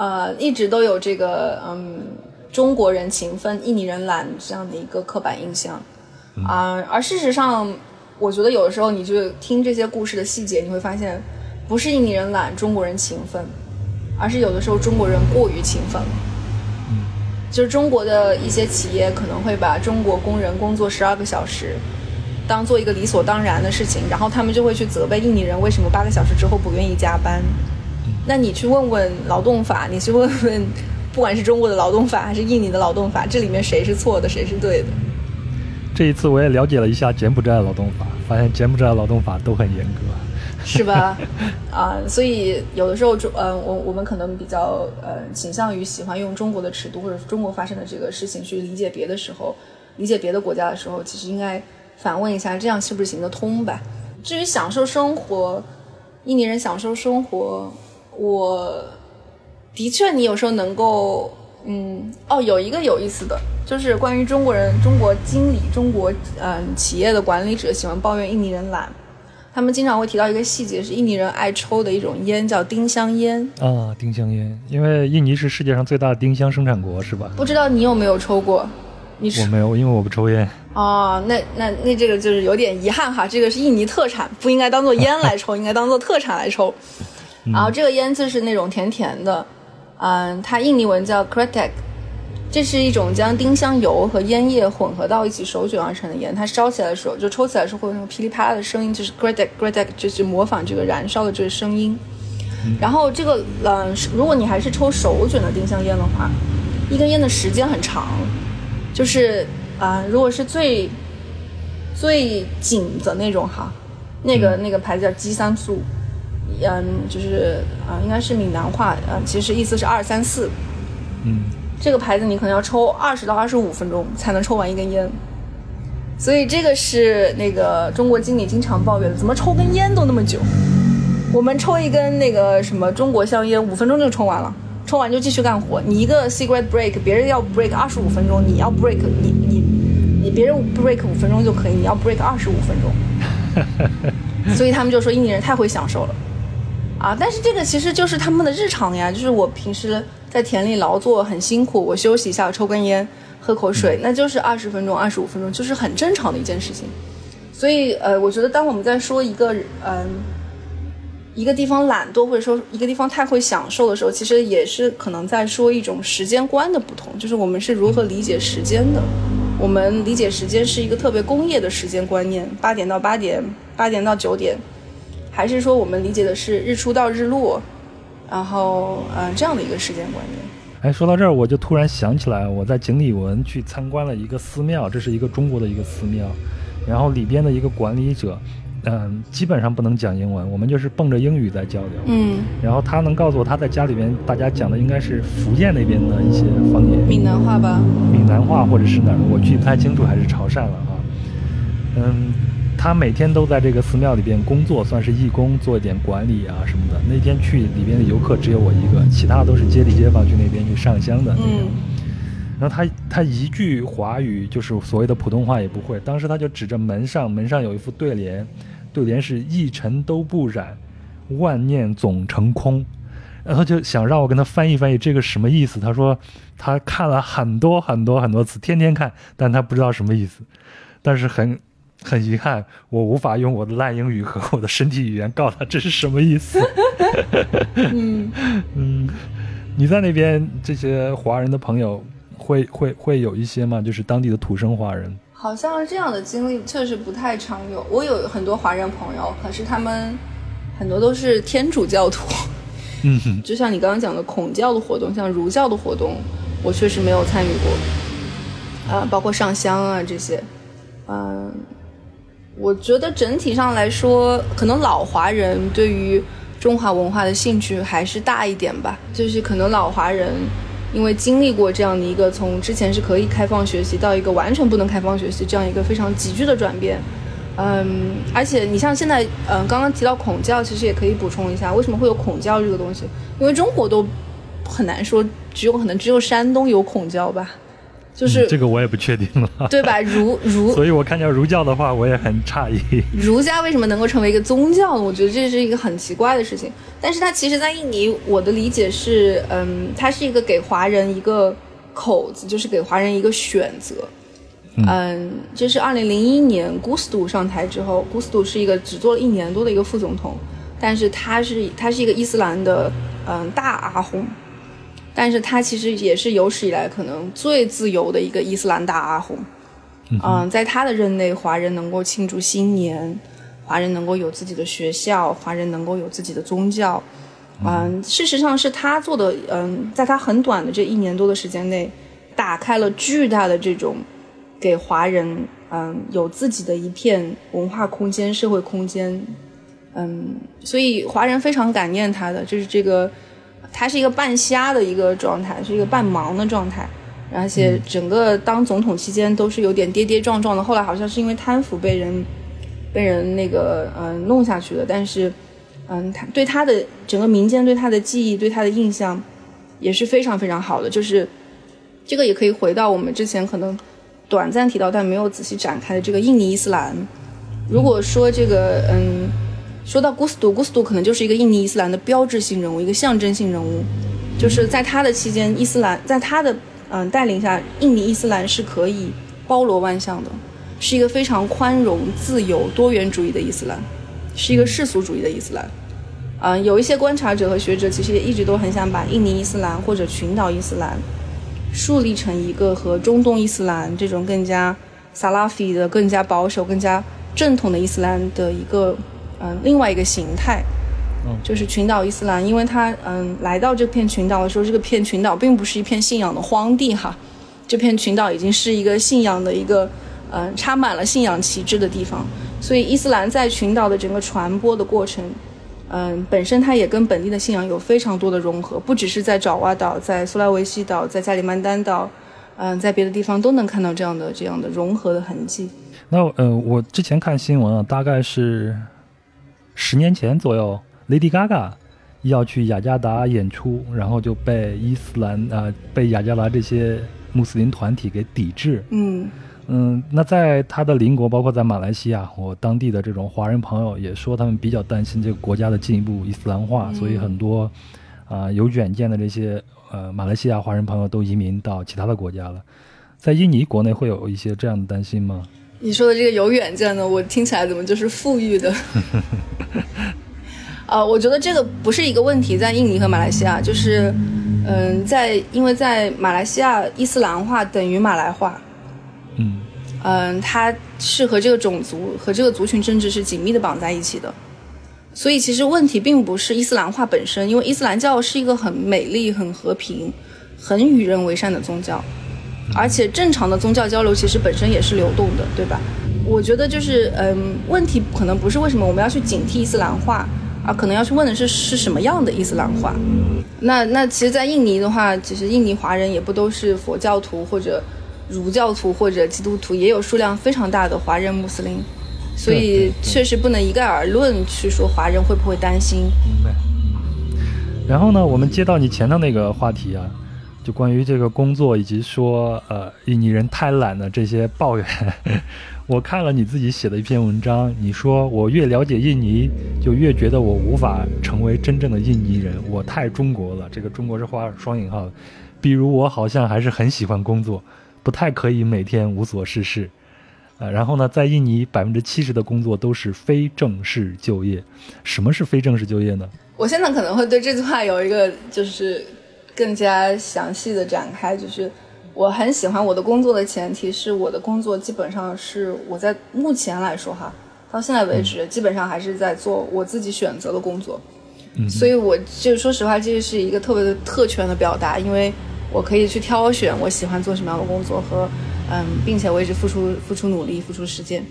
呃，一直都有这个嗯，中国人勤奋，印尼人懒这样的一个刻板印象。啊，而事实上，我觉得有的时候你就听这些故事的细节，你会发现，不是印尼人懒，中国人勤奋，而是有的时候中国人过于勤奋了。嗯，就是中国的一些企业可能会把中国工人工作十二个小时当做一个理所当然的事情，然后他们就会去责备印尼人为什么八个小时之后不愿意加班。那你去问问劳动法，你去问问，不管是中国的劳动法还是印尼的劳动法，这里面谁是错的，谁是对的？这一次我也了解了一下柬埔寨的劳动法，发现柬埔寨的劳动法都很严格，是吧？啊，所以有的时候中，呃，我我们可能比较呃倾向于喜欢用中国的尺度或者中国发生的这个事情去理解别的时候，理解别的国家的时候，其实应该反问一下，这样是不是行得通吧？至于享受生活，印尼人享受生活，我的确，你有时候能够。嗯，哦，有一个有意思的，就是关于中国人、中国经理、中国嗯企业的管理者喜欢抱怨印尼人懒，他们经常会提到一个细节，是印尼人爱抽的一种烟，叫丁香烟啊，丁香烟，因为印尼是世界上最大的丁香生产国，是吧？不知道你有没有抽过？你我没有，因为我不抽烟。哦，那那那这个就是有点遗憾哈，这个是印尼特产，不应该当做烟来抽，应该当做特产来抽。然后这个烟就是那种甜甜的。嗯，它印尼文叫 kretek，这是一种将丁香油和烟叶混合到一起手卷而成的烟。它烧起来的时候，就抽起来的时候会有那种噼里啪啦的声音，就是 kretek kretek，就是模仿这个燃烧的这个声音。然后这个，嗯，如果你还是抽手卷的丁香烟的话，一根烟的时间很长，就是啊，如果是最最紧的那种哈，那个那个牌子叫基三素。嗯，就是啊，应该是闽南话，呃，其实意思是二三四。嗯，这个牌子你可能要抽二十到二十五分钟才能抽完一根烟，所以这个是那个中国经理经常抱怨的，怎么抽根烟都那么久？我们抽一根那个什么中国香烟，五分钟就抽完了，抽完就继续干活。你一个 cigarette break，别人要 break 二十五分钟，你要 break 你你你别人 break 五分钟就可以，你要 break 二十五分钟。所以他们就说印尼人太会享受了。啊，但是这个其实就是他们的日常呀，就是我平时在田里劳作很辛苦，我休息一下，抽根烟，喝口水，那就是二十分钟、二十五分钟，就是很正常的一件事情。所以呃，我觉得当我们在说一个嗯。一个地方懒惰，或者说一个地方太会享受的时候，其实也是可能在说一种时间观的不同，就是我们是如何理解时间的。我们理解时间是一个特别工业的时间观念，八点到八点，八点到九点，还是说我们理解的是日出到日落，然后呃这样的一个时间观念。哎，说到这儿，我就突然想起来，我在锦里文去参观了一个寺庙，这是一个中国的一个寺庙，然后里边的一个管理者。嗯，基本上不能讲英文，我们就是蹦着英语在交流。嗯，然后他能告诉我他在家里边大家讲的应该是福建那边的一些方言，闽南话吧？闽南话或者是哪儿，我记不太清楚，还是潮汕了啊。嗯，他每天都在这个寺庙里边工作，算是义工，做一点管理啊什么的。那天去里边的游客只有我一个，其他都是街里街坊去那边去上香的。嗯。然后他他一句华语就是所谓的普通话也不会，当时他就指着门上，门上有一副对联，对联是一尘都不染，万念总成空，然后就想让我跟他翻译翻译这个什么意思。他说他看了很多很多很多次，天天看，但他不知道什么意思，但是很很遗憾，我无法用我的烂英语和我的身体语言告诉他这是什么意思。嗯 嗯，你在那边这些华人的朋友。会会会有一些吗？就是当地的土生华人，好像这样的经历确实不太常有。我有很多华人朋友，可是他们很多都是天主教徒。嗯哼，就像你刚刚讲的孔教的活动，像儒教的活动，我确实没有参与过。啊，包括上香啊这些，嗯，我觉得整体上来说，可能老华人对于中华文化的兴趣还是大一点吧。就是可能老华人。因为经历过这样的一个从之前是可以开放学习到一个完全不能开放学习这样一个非常急剧的转变，嗯，而且你像现在，嗯，刚刚提到孔教，其实也可以补充一下，为什么会有孔教这个东西？因为中国都很难说，只有可能只有山东有孔教吧。就是这个我也不确定了，对吧？儒儒，所以我看见儒教的话，我也很诧异。儒家为什么能够成为一个宗教呢？我觉得这是一个很奇怪的事情。但是它其实，在印尼，我的理解是，嗯，它是一个给华人一个口子，就是给华人一个选择。嗯，这是二零零一年古斯杜上台之后，古斯杜是一个只做了一年多的一个副总统，但是他是他是一个伊斯兰的嗯大阿訇。但是他其实也是有史以来可能最自由的一个伊斯兰大阿訇，嗯，在他的任内，华人能够庆祝新年，华人能够有自己的学校，华人能够有自己的宗教，嗯，事实上是他做的，嗯，在他很短的这一年多的时间内，打开了巨大的这种给华人，嗯，有自己的一片文化空间、社会空间，嗯，所以华人非常感念他的，就是这个。他是一个半瞎的一个状态，是一个半盲的状态，而且整个当总统期间都是有点跌跌撞撞的。后来好像是因为贪腐被人被人那个嗯弄下去的，但是嗯，他对他的整个民间对他的记忆、对他的印象也是非常非常好的。就是这个也可以回到我们之前可能短暂提到但没有仔细展开的这个印尼伊斯兰。如果说这个嗯。说到古斯杜，古斯杜可能就是一个印尼伊斯兰的标志性人物，一个象征性人物。就是在他的期间，伊斯兰在他的嗯带领下，印尼伊斯兰是可以包罗万象的，是一个非常宽容、自由、多元主义的伊斯兰，是一个世俗主义的伊斯兰。嗯，有一些观察者和学者其实也一直都很想把印尼伊斯兰或者群岛伊斯兰树立成一个和中东伊斯兰这种更加萨拉菲的、更加保守、更加正统的伊斯兰的一个。嗯，另外一个形态，嗯，就是群岛伊斯兰，因为他嗯来到这片群岛的时候，这个片群岛并不是一片信仰的荒地哈，这片群岛已经是一个信仰的一个嗯插满了信仰旗帜的地方，所以伊斯兰在群岛的整个传播的过程，嗯，本身它也跟本地的信仰有非常多的融合，不只是在爪哇岛、在苏拉维西岛、在加里曼丹岛，嗯，在别的地方都能看到这样的这样的融合的痕迹。那呃，我之前看新闻啊，大概是。十年前左右，Lady Gaga 要去雅加达演出，然后就被伊斯兰啊，被雅加达这些穆斯林团体给抵制。嗯嗯，那在他的邻国，包括在马来西亚，我当地的这种华人朋友也说，他们比较担心这个国家的进一步伊斯兰化，所以很多啊有远见的这些呃马来西亚华人朋友都移民到其他的国家了。在印尼国内会有一些这样的担心吗？你说的这个有远见的，我听起来怎么就是富裕的？啊，我觉得这个不是一个问题，在印尼和马来西亚，就是，嗯，在因为在马来西亚，伊斯兰化等于马来化，嗯，嗯，它是和这个种族和这个族群政治是紧密的绑在一起的，所以其实问题并不是伊斯兰化本身，因为伊斯兰教是一个很美丽、很和平、很与人为善的宗教，而且正常的宗教交流其实本身也是流动的，对吧？我觉得就是，嗯，问题可能不是为什么我们要去警惕伊斯兰化。啊，可能要去问的是是什么样的伊斯兰化？那那其实，在印尼的话，其实印尼华人也不都是佛教徒或者儒教徒或者基督徒，也有数量非常大的华人穆斯林，所以确实不能一概而论去说华人会不会担心。明白。然后呢，我们接到你前头那个话题啊，就关于这个工作以及说呃印尼人太懒的这些抱怨。我看了你自己写的一篇文章，你说我越了解印尼，就越觉得我无法成为真正的印尼人，我太中国了。这个中国是画双引号的。比如我好像还是很喜欢工作，不太可以每天无所事事。呃，然后呢，在印尼百分之七十的工作都是非正式就业。什么是非正式就业呢？我现在可能会对这句话有一个就是更加详细的展开，就是。我很喜欢我的工作的前提是我的工作基本上是我在目前来说哈，到现在为止基本上还是在做我自己选择的工作，嗯所以我就说实话，这是一个特别的特权的表达，因为我可以去挑选我喜欢做什么样的工作和嗯，并且我一直付出付出努力付出时间，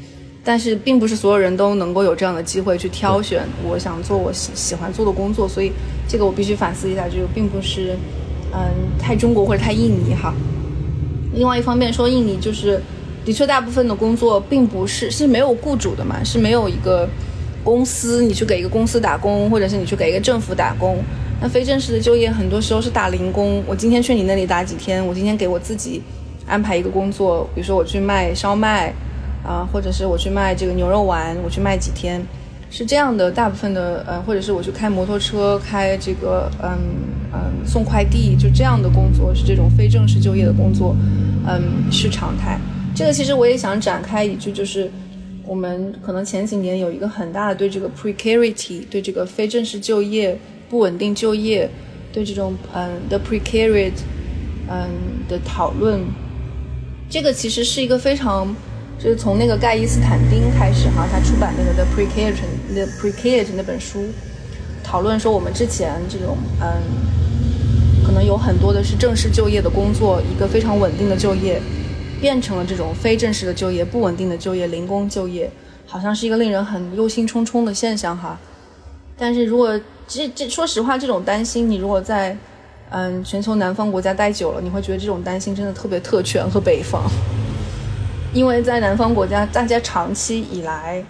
但是并不是所有人都能够有这样的机会去挑选我想做我喜喜欢做的工作，所以这个我必须反思一下，就并不是嗯太中国或者太印尼哈。另外一方面说，印尼就是，的确大部分的工作并不是是没有雇主的嘛，是没有一个公司，你去给一个公司打工，或者是你去给一个政府打工。那非正式的就业很多时候是打零工，我今天去你那里打几天，我今天给我自己安排一个工作，比如说我去卖烧麦，啊，或者是我去卖这个牛肉丸，我去卖几天。是这样的，大部分的呃，或者是我去开摩托车，开这个嗯嗯送快递，就这样的工作是这种非正式就业的工作，嗯是常态。这个其实我也想展开一句，就是我们可能前几年有一个很大的对这个 precarity，对这个非正式就业、不稳定就业，对这种嗯的 precariat，嗯的讨论。这个其实是一个非常。就是从那个盖伊斯坦丁开始哈，他出版那个《The Precariat》《The Precariat》那本书，讨论说我们之前这种嗯，可能有很多的是正式就业的工作，一个非常稳定的就业，变成了这种非正式的就业、不稳定的就业、零工就业，好像是一个令人很忧心忡忡的现象哈。但是如果这这说实话，这种担心，你如果在嗯全球南方国家待久了，你会觉得这种担心真的特别特权和北方。因为在南方国家，大家长期以来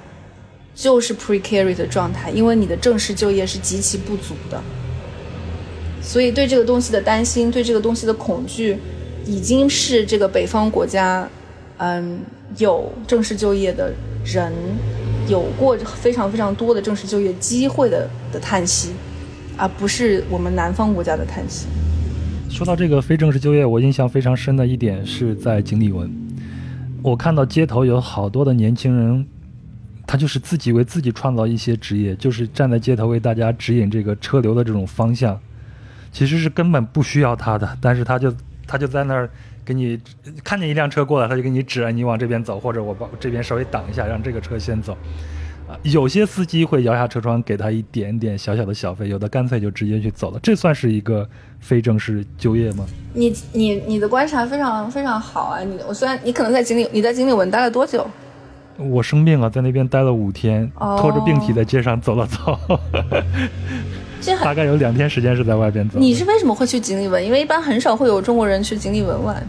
就是 precarious 的状态，因为你的正式就业是极其不足的，所以对这个东西的担心，对这个东西的恐惧，已经是这个北方国家，嗯，有正式就业的人，有过非常非常多的正式就业机会的的叹息，而不是我们南方国家的叹息。说到这个非正式就业，我印象非常深的一点是在井底文。我看到街头有好多的年轻人，他就是自己为自己创造一些职业，就是站在街头为大家指引这个车流的这种方向，其实是根本不需要他的，但是他就他就在那儿给你看见一辆车过来，他就给你指，你往这边走，或者我把这边稍微挡一下，让这个车先走。啊，有些司机会摇下车窗给他一点点小小的小费，有的干脆就直接去走了，这算是一个非正式就业吗？你你你的观察非常非常好啊！你我虽然你可能在锦里你在锦里文待了多久？我生病了，在那边待了五天，拖着病体在街上走了走，这大概有两天时间是在外边走。你是为什么会去锦里文？因为一般很少会有中国人去锦里文玩。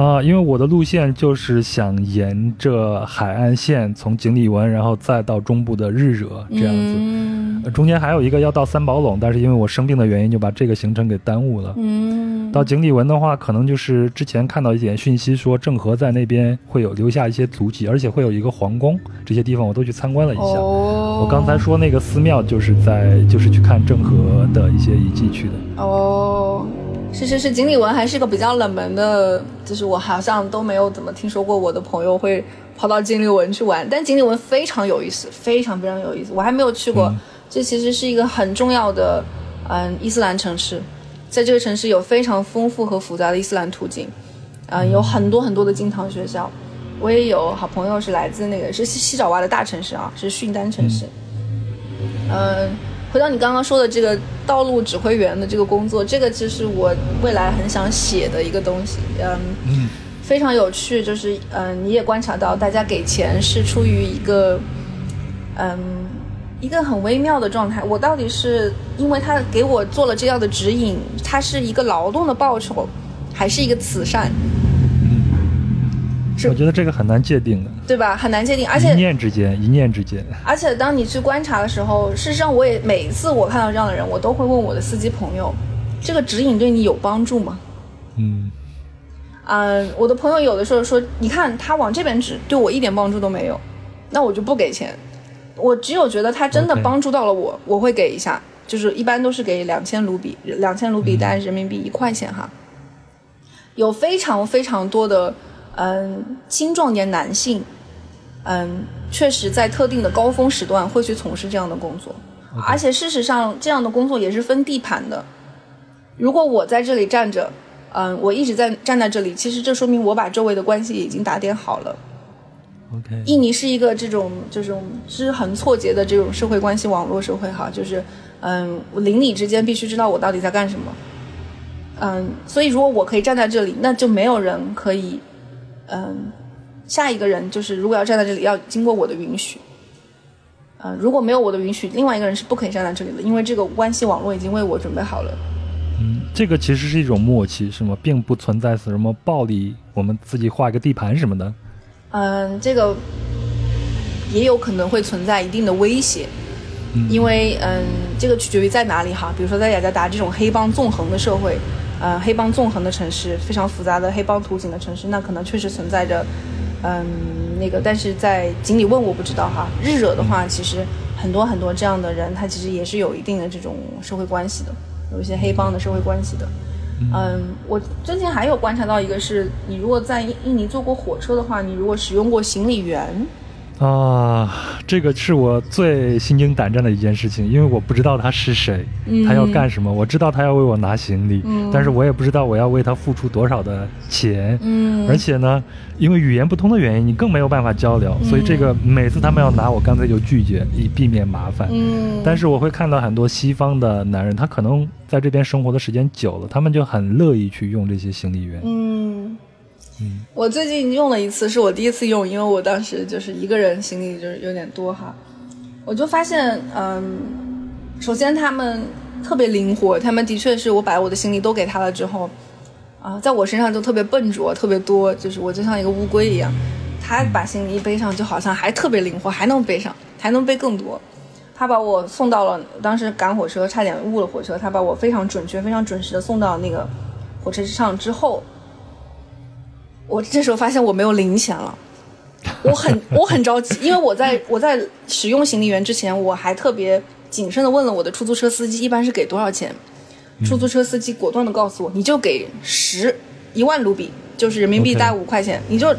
啊，因为我的路线就是想沿着海岸线从井里文，然后再到中部的日惹这样子，中间还有一个要到三宝垄，但是因为我生病的原因，就把这个行程给耽误了。嗯，到井里文的话，可能就是之前看到一点讯息说郑和在那边会有留下一些足迹，而且会有一个皇宫，这些地方我都去参观了一下。我刚才说那个寺庙就是在就是去看郑和的一些遗迹去的。哦。是是是，锦鲤纹还是个比较冷门的，就是我好像都没有怎么听说过我的朋友会跑到锦鲤纹去玩，但锦鲤纹非常有意思，非常非常有意思，我还没有去过。这其实是一个很重要的，嗯，伊斯兰城市，在这个城市有非常丰富和复杂的伊斯兰途径，嗯，有很多很多的金堂学校。我也有好朋友是来自那个是西西爪哇的大城市啊，是训丹城市。嗯，回到你刚刚说的这个道路指挥员的这个工作，这个其实我未来很想写的一个东西，嗯，非常有趣，就是嗯，你也观察到大家给钱是出于一个，嗯。一个很微妙的状态，我到底是因为他给我做了这样的指引，他是一个劳动的报酬，还是一个慈善？我觉得这个很难界定的，对吧？很难界定，而且一念之间，一念之间。而且当你去观察的时候，事实上我也每一次我看到这样的人，我都会问我的司机朋友，这个指引对你有帮助吗？嗯，嗯，我的朋友有的时候说，你看他往这边指，对我一点帮助都没有，那我就不给钱。我只有觉得他真的帮助到了我，我会给一下，就是一般都是给两千卢比，两千卢比大概人民币一块钱哈。有非常非常多的嗯青壮年男性，嗯，确实在特定的高峰时段会去从事这样的工作，而且事实上这样的工作也是分地盘的。如果我在这里站着，嗯，我一直在站在这里，其实这说明我把周围的关系已经打点好了。印尼是一个这种这种支横错节的这种社会关系网络社会哈，就是嗯，邻里之间必须知道我到底在干什么，嗯，所以如果我可以站在这里，那就没有人可以，嗯，下一个人就是如果要站在这里，要经过我的允许，嗯，如果没有我的允许，另外一个人是不可以站在这里的，因为这个关系网络已经为我准备好了。嗯，这个其实是一种默契，是吗？并不存在什么暴力，我们自己画一个地盘什么的。嗯，这个也有可能会存在一定的威胁，因为嗯，这个取决于在哪里哈。比如说在雅加达这种黑帮纵横的社会，呃，黑帮纵横的城市，非常复杂的黑帮图景的城市，那可能确实存在着嗯那个。但是在锦里问我不知道哈，日惹的话，其实很多很多这样的人，他其实也是有一定的这种社会关系的，有一些黑帮的社会关系的。嗯，我最近还有观察到一个，是你如果在印尼坐过火车的话，你如果使用过行李员。啊，这个是我最心惊胆战的一件事情，因为我不知道他是谁，他要干什么。我知道他要为我拿行李，但是我也不知道我要为他付出多少的钱。嗯，而且呢，因为语言不通的原因，你更没有办法交流，所以这个每次他们要拿，我干脆就拒绝，以避免麻烦。嗯，但是我会看到很多西方的男人，他可能在这边生活的时间久了，他们就很乐意去用这些行李员。嗯。我最近用了一次，是我第一次用，因为我当时就是一个人，行李就是有点多哈。我就发现，嗯，首先他们特别灵活，他们的确是我把我的行李都给他了之后，啊，在我身上就特别笨拙，特别多，就是我就像一个乌龟一样。他把行李一背上，就好像还特别灵活，还能背上，还能背更多。他把我送到了，当时赶火车，差点误了火车，他把我非常准确、非常准时的送到那个火车上之后。我这时候发现我没有零钱了，我很我很着急，因为我在我在使用行李员之前，我还特别谨慎的问了我的出租车司机一般是给多少钱，出租车司机果断的告诉我，你就给十一万卢比，就是人民币大概五块钱，你就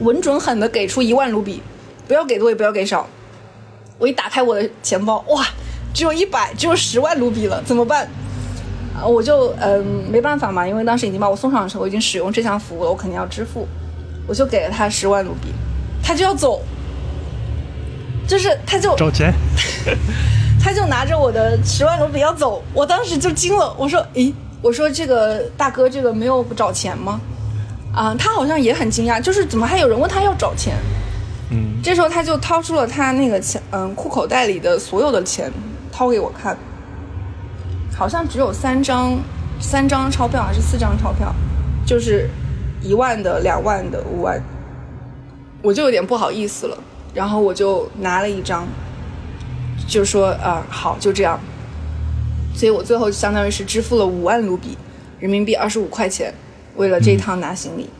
稳准狠的给出一万卢比，不要给多也不要给少。我一打开我的钱包，哇，只有一百，只有十万卢比了，怎么办？我就嗯没办法嘛，因为当时已经把我送上的时候，我已经使用这项服务了，我肯定要支付，我就给了他十万卢比，他就要走，就是他就找钱，他就拿着我的十万卢比要走，我当时就惊了，我说咦，我说这个大哥这个没有找钱吗？啊，他好像也很惊讶，就是怎么还有人问他要找钱？嗯，这时候他就掏出了他那个钱，嗯，裤口袋里的所有的钱，掏给我看。好像只有三张，三张钞票还是四张钞票，就是一万的、两万的、五万，我就有点不好意思了。然后我就拿了一张，就说啊，好，就这样。所以我最后相当于是支付了五万卢比，人民币二十五块钱，为了这一趟拿行李。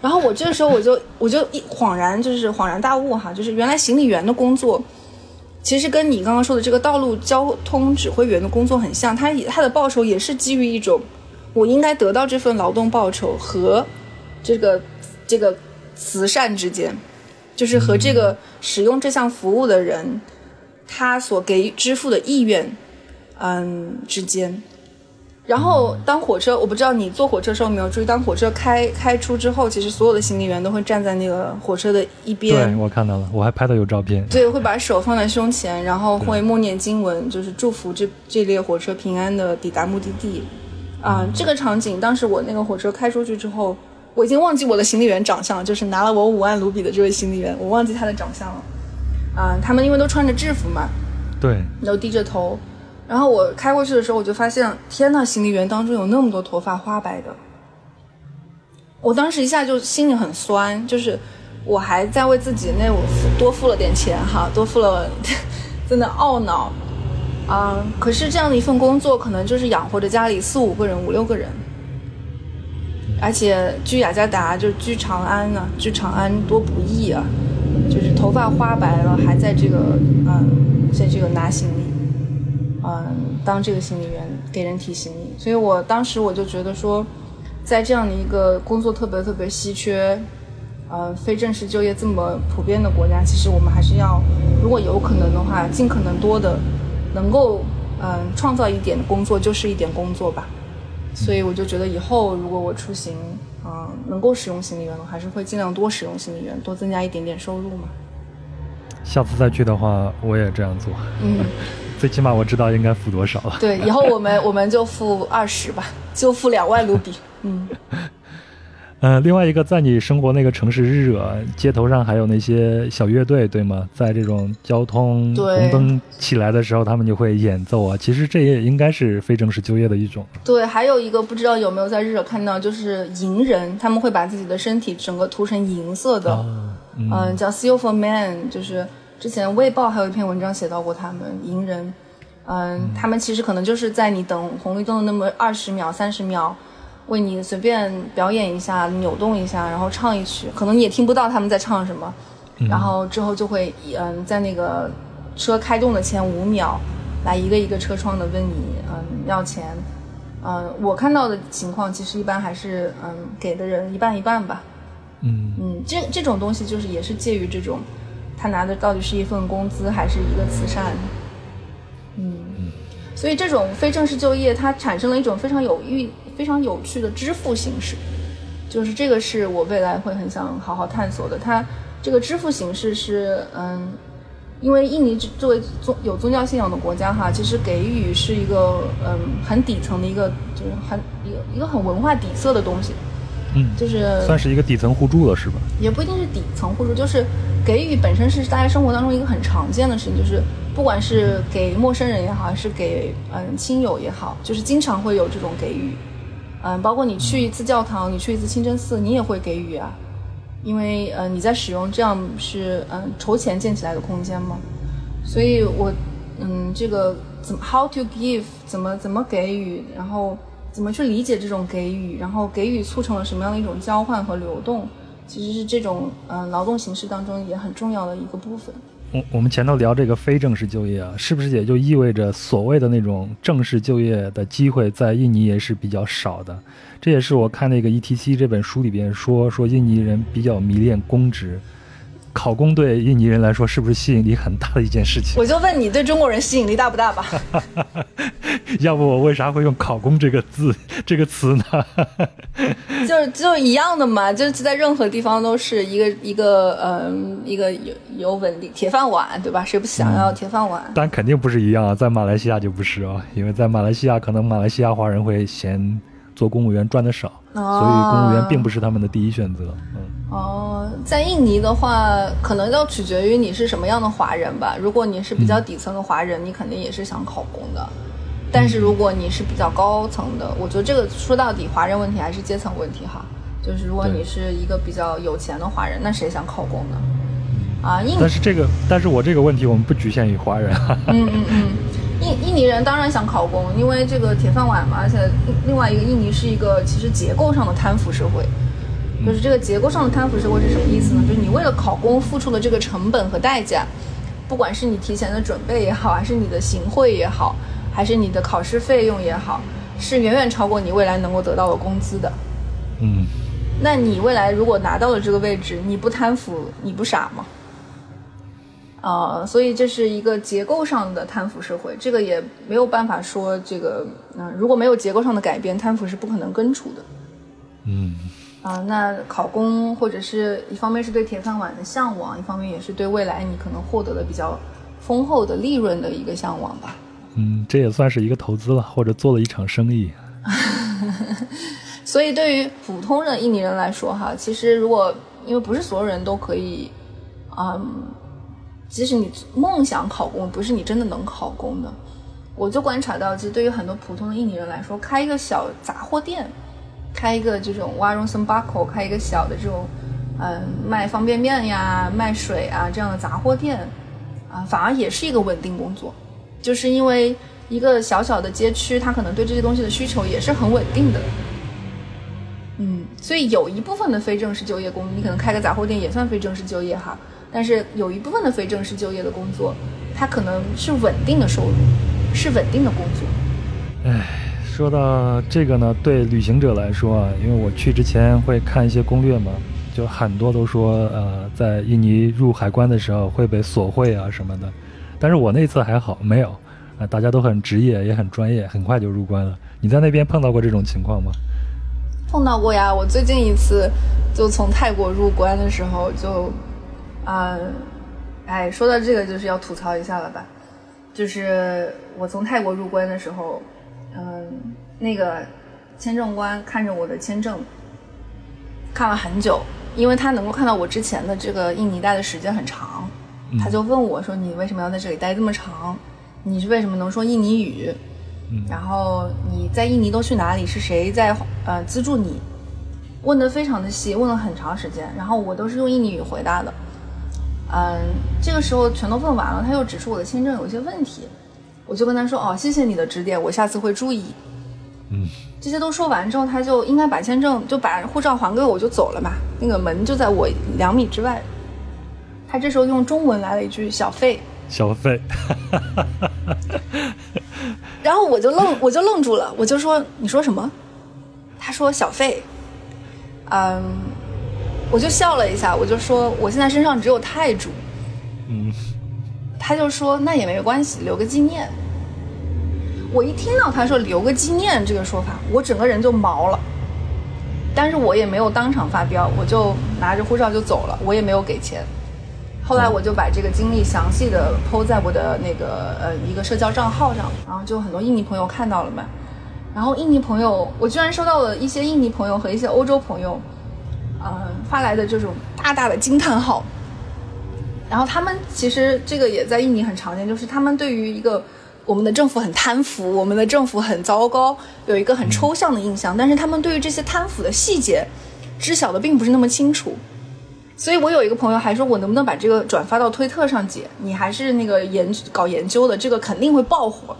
然后我这个时候我就我就一恍然就是恍然大悟哈，就是原来行李员的工作。其实跟你刚刚说的这个道路交通指挥员的工作很像，他他的报酬也是基于一种我应该得到这份劳动报酬和这个这个慈善之间，就是和这个使用这项服务的人他所给支付的意愿，嗯之间。然后当火车，我不知道你坐火车时候有没有注意，当火车开开出之后，其实所有的行李员都会站在那个火车的一边。对，我看到了，我还拍到有照片。对，会把手放在胸前，然后会默念经文，就是祝福这这列火车平安的抵达目的地。啊，这个场景，当时我那个火车开出去之后，我已经忘记我的行李员长相，就是拿了我五万卢比的这位行李员，我忘记他的长相了。啊，他们因为都穿着制服嘛，对，都低着头。然后我开过去的时候，我就发现，天呐，行李员当中有那么多头发花白的。我当时一下就心里很酸，就是我还在为自己那我多付了点钱哈，多付了，真的懊恼啊！可是这样的一份工作，可能就是养活着家里四五个人、五六个人，而且居雅加达就居长安呢，居长安多不易啊！就是头发花白了，还在这个嗯，在这个拿行李。嗯，当这个行李员给人提行李，所以我当时我就觉得说，在这样的一个工作特别特别稀缺，呃，非正式就业这么普遍的国家，其实我们还是要，如果有可能的话，尽可能多的能够嗯创造一点工作就是一点工作吧。所以我就觉得以后如果我出行嗯能够使用行李员，还是会尽量多使用行李员，多增加一点点收入嘛。下次再去的话，我也这样做。嗯。最起码我知道应该付多少了。对，以后我们我们就付二十吧，就付两万卢比。嗯。呃，另外一个，在你生活那个城市日惹，街头上还有那些小乐队，对吗？在这种交通红灯起来的时候，他们就会演奏啊。其实这也应该是非正式就业的一种。对，还有一个不知道有没有在日惹看到，就是银人，他们会把自己的身体整个涂成银色的，嗯，叫 Silver Man，就是。之前《卫报》还有一篇文章写到过他们银人，嗯，他们其实可能就是在你等红绿灯的那么二十秒、三十秒，为你随便表演一下、扭动一下，然后唱一曲，可能你也听不到他们在唱什么，然后之后就会嗯，在那个车开动的前五秒，来一个一个车窗的问你嗯要钱，嗯，我看到的情况其实一般还是嗯给的人一半一半吧，嗯嗯，这这种东西就是也是介于这种。他拿的到底是一份工资还是一个慈善？嗯，所以这种非正式就业，它产生了一种非常有意、非常有趣的支付形式，就是这个是我未来会很想好好探索的。它这个支付形式是，嗯，因为印尼作为宗有宗教信仰的国家哈，其实给予是一个嗯很底层的一个，就是很一个一个很文化底色的东西。嗯，就是算是一个底层互助了，是吧？也不一定是底层互助，就是给予本身是大家生活当中一个很常见的事情，就是不管是给陌生人也好，还是给嗯亲友也好，就是经常会有这种给予。嗯，包括你去一次教堂，你去一次清真寺，你也会给予啊，因为呃你在使用这样是嗯筹钱建起来的空间嘛，所以我嗯这个怎么 how to give 怎么怎么给予，然后。怎么去理解这种给予？然后给予促成了什么样的一种交换和流动？其实是这种嗯劳动形式当中也很重要的一个部分。我我们前头聊这个非正式就业啊，是不是也就意味着所谓的那种正式就业的机会在印尼也是比较少的？这也是我看那个 ETC 这本书里边说说印尼人比较迷恋公职。考公对印尼人来说是不是吸引力很大的一件事情？我就问你，对中国人吸引力大不大吧？要不我为啥会用“考公”这个字 这个词呢？就就一样的嘛，就是在任何地方都是一个一个嗯一个有有稳定铁饭碗，对吧？谁不想要铁饭碗？但肯定不是一样啊，在马来西亚就不是啊，因为在马来西亚可能马来西亚华人会嫌做公务员赚的少，所以公务员并不是他们的第一选择。嗯。哦，在印尼的话，可能要取决于你是什么样的华人吧。如果你是比较底层的华人，你肯定也是想考公的。但是如果你是比较高层的，我觉得这个说到底，华人问题还是阶层问题哈。就是如果你是一个比较有钱的华人，那谁想考公呢？啊，印。但是这个，但是我这个问题我们不局限于华人。嗯嗯嗯，印印尼人当然想考公，因为这个铁饭碗嘛。而且另外一个，印尼是一个其实结构上的贪腐社会。就是这个结构上的贪腐社会是什么意思呢？就是你为了考公付出的这个成本和代价，不管是你提前的准备也好，还是你的行贿也好，还是你的考试费用也好，是远远超过你未来能够得到的工资的。嗯，那你未来如果拿到了这个位置，你不贪腐，你不傻吗？啊、所以这是一个结构上的贪腐社会，这个也没有办法说这个，嗯、如果没有结构上的改变，贪腐是不可能根除的。嗯，啊、那考公或者是一方面是对铁饭碗的向往，一方面也是对未来你可能获得的比较丰厚的利润的一个向往吧。嗯，这也算是一个投资了，或者做了一场生意。所以对于普通的印尼人来说，哈，其实如果因为不是所有人都可以，嗯，即使你梦想考公，不是你真的能考公的。我就观察到，其实对于很多普通的印尼人来说，开一个小杂货店，开一个这种 warung sembako，开一个小的这种，嗯，卖方便面呀、卖水啊这样的杂货店，啊，反而也是一个稳定工作，就是因为一个小小的街区，它可能对这些东西的需求也是很稳定的。嗯，所以有一部分的非正式就业工，你可能开个杂货店也算非正式就业哈。但是有一部分的非正式就业的工作，它可能是稳定的收入，是稳定的工作。说到这个呢，对旅行者来说啊，因为我去之前会看一些攻略嘛，就很多都说，呃，在印尼入海关的时候会被索贿啊什么的。但是我那次还好，没有，啊、大家都很职业，也很专业，很快就入关了。你在那边碰到过这种情况吗？碰到过呀，我最近一次就从泰国入关的时候就，啊、哎，说到这个就是要吐槽一下了吧，就是我从泰国入关的时候，嗯、那个签证官看着我的签证，看了很久，因为他能够看到我之前的这个印尼待的时间很长，他就问我说：“你为什么要在这里待这么长？你是为什么能说印尼语？然后你在印尼都去哪里？是谁在呃资助你？”问的非常的细，问了很长时间，然后我都是用印尼语回答的。嗯，这个时候全都问完了，他又指出我的签证有一些问题，我就跟他说：“哦，谢谢你的指点，我下次会注意。”嗯，这些都说完之后，他就应该把签证就把护照还给我，我就走了嘛。那个门就在我两米之外。他这时候用中文来了一句“小费小费，”，然后我就愣，我就愣住了，我就说：“你说什么？”他说：“小费。”嗯，我就笑了一下，我就说：“我现在身上只有泰铢。”嗯，他就说那也没关系，留个纪念。我一听到他说留个纪念这个说法，我整个人就毛了。但是我也没有当场发飙，我就拿着护照就走了，我也没有给钱。后来我就把这个经历详细的抛在我的那个呃一个社交账号上，然后就很多印尼朋友看到了嘛。然后印尼朋友，我居然收到了一些印尼朋友和一些欧洲朋友，呃发来的这种大大的惊叹号。然后他们其实这个也在印尼很常见，就是他们对于一个我们的政府很贪腐，我们的政府很糟糕，有一个很抽象的印象，但是他们对于这些贪腐的细节知晓的并不是那么清楚。所以我有一个朋友还说，我能不能把这个转发到推特上，姐，你还是那个研搞研究的，这个肯定会爆火，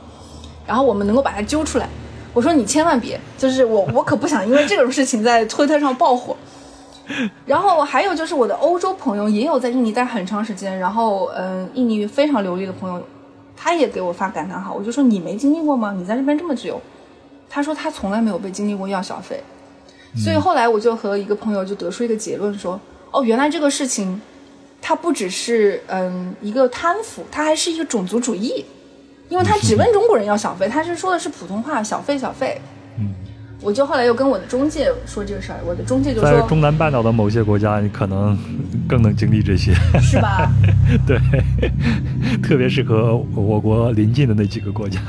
然后我们能够把它揪出来。我说你千万别，就是我我可不想因为这种事情在推特上爆火。然后还有就是我的欧洲朋友也有在印尼待很长时间，然后嗯，印尼语非常流利的朋友，他也给我发感叹号，我就说你没经历过吗？你在这边这么久，他说他从来没有被经历过要小费，所以后来我就和一个朋友就得出一个结论说，哦，原来这个事情，它不只是嗯一个贪腐，它还是一个种族主义，因为他只问中国人要小费，他是说的是普通话，小费小费。嗯，我就后来又跟我的中介说这个事儿，我的中介就说在说，中南半岛的某些国家，你可能更能经历这些。是吧？对，特别适合我国邻近的那几个国家。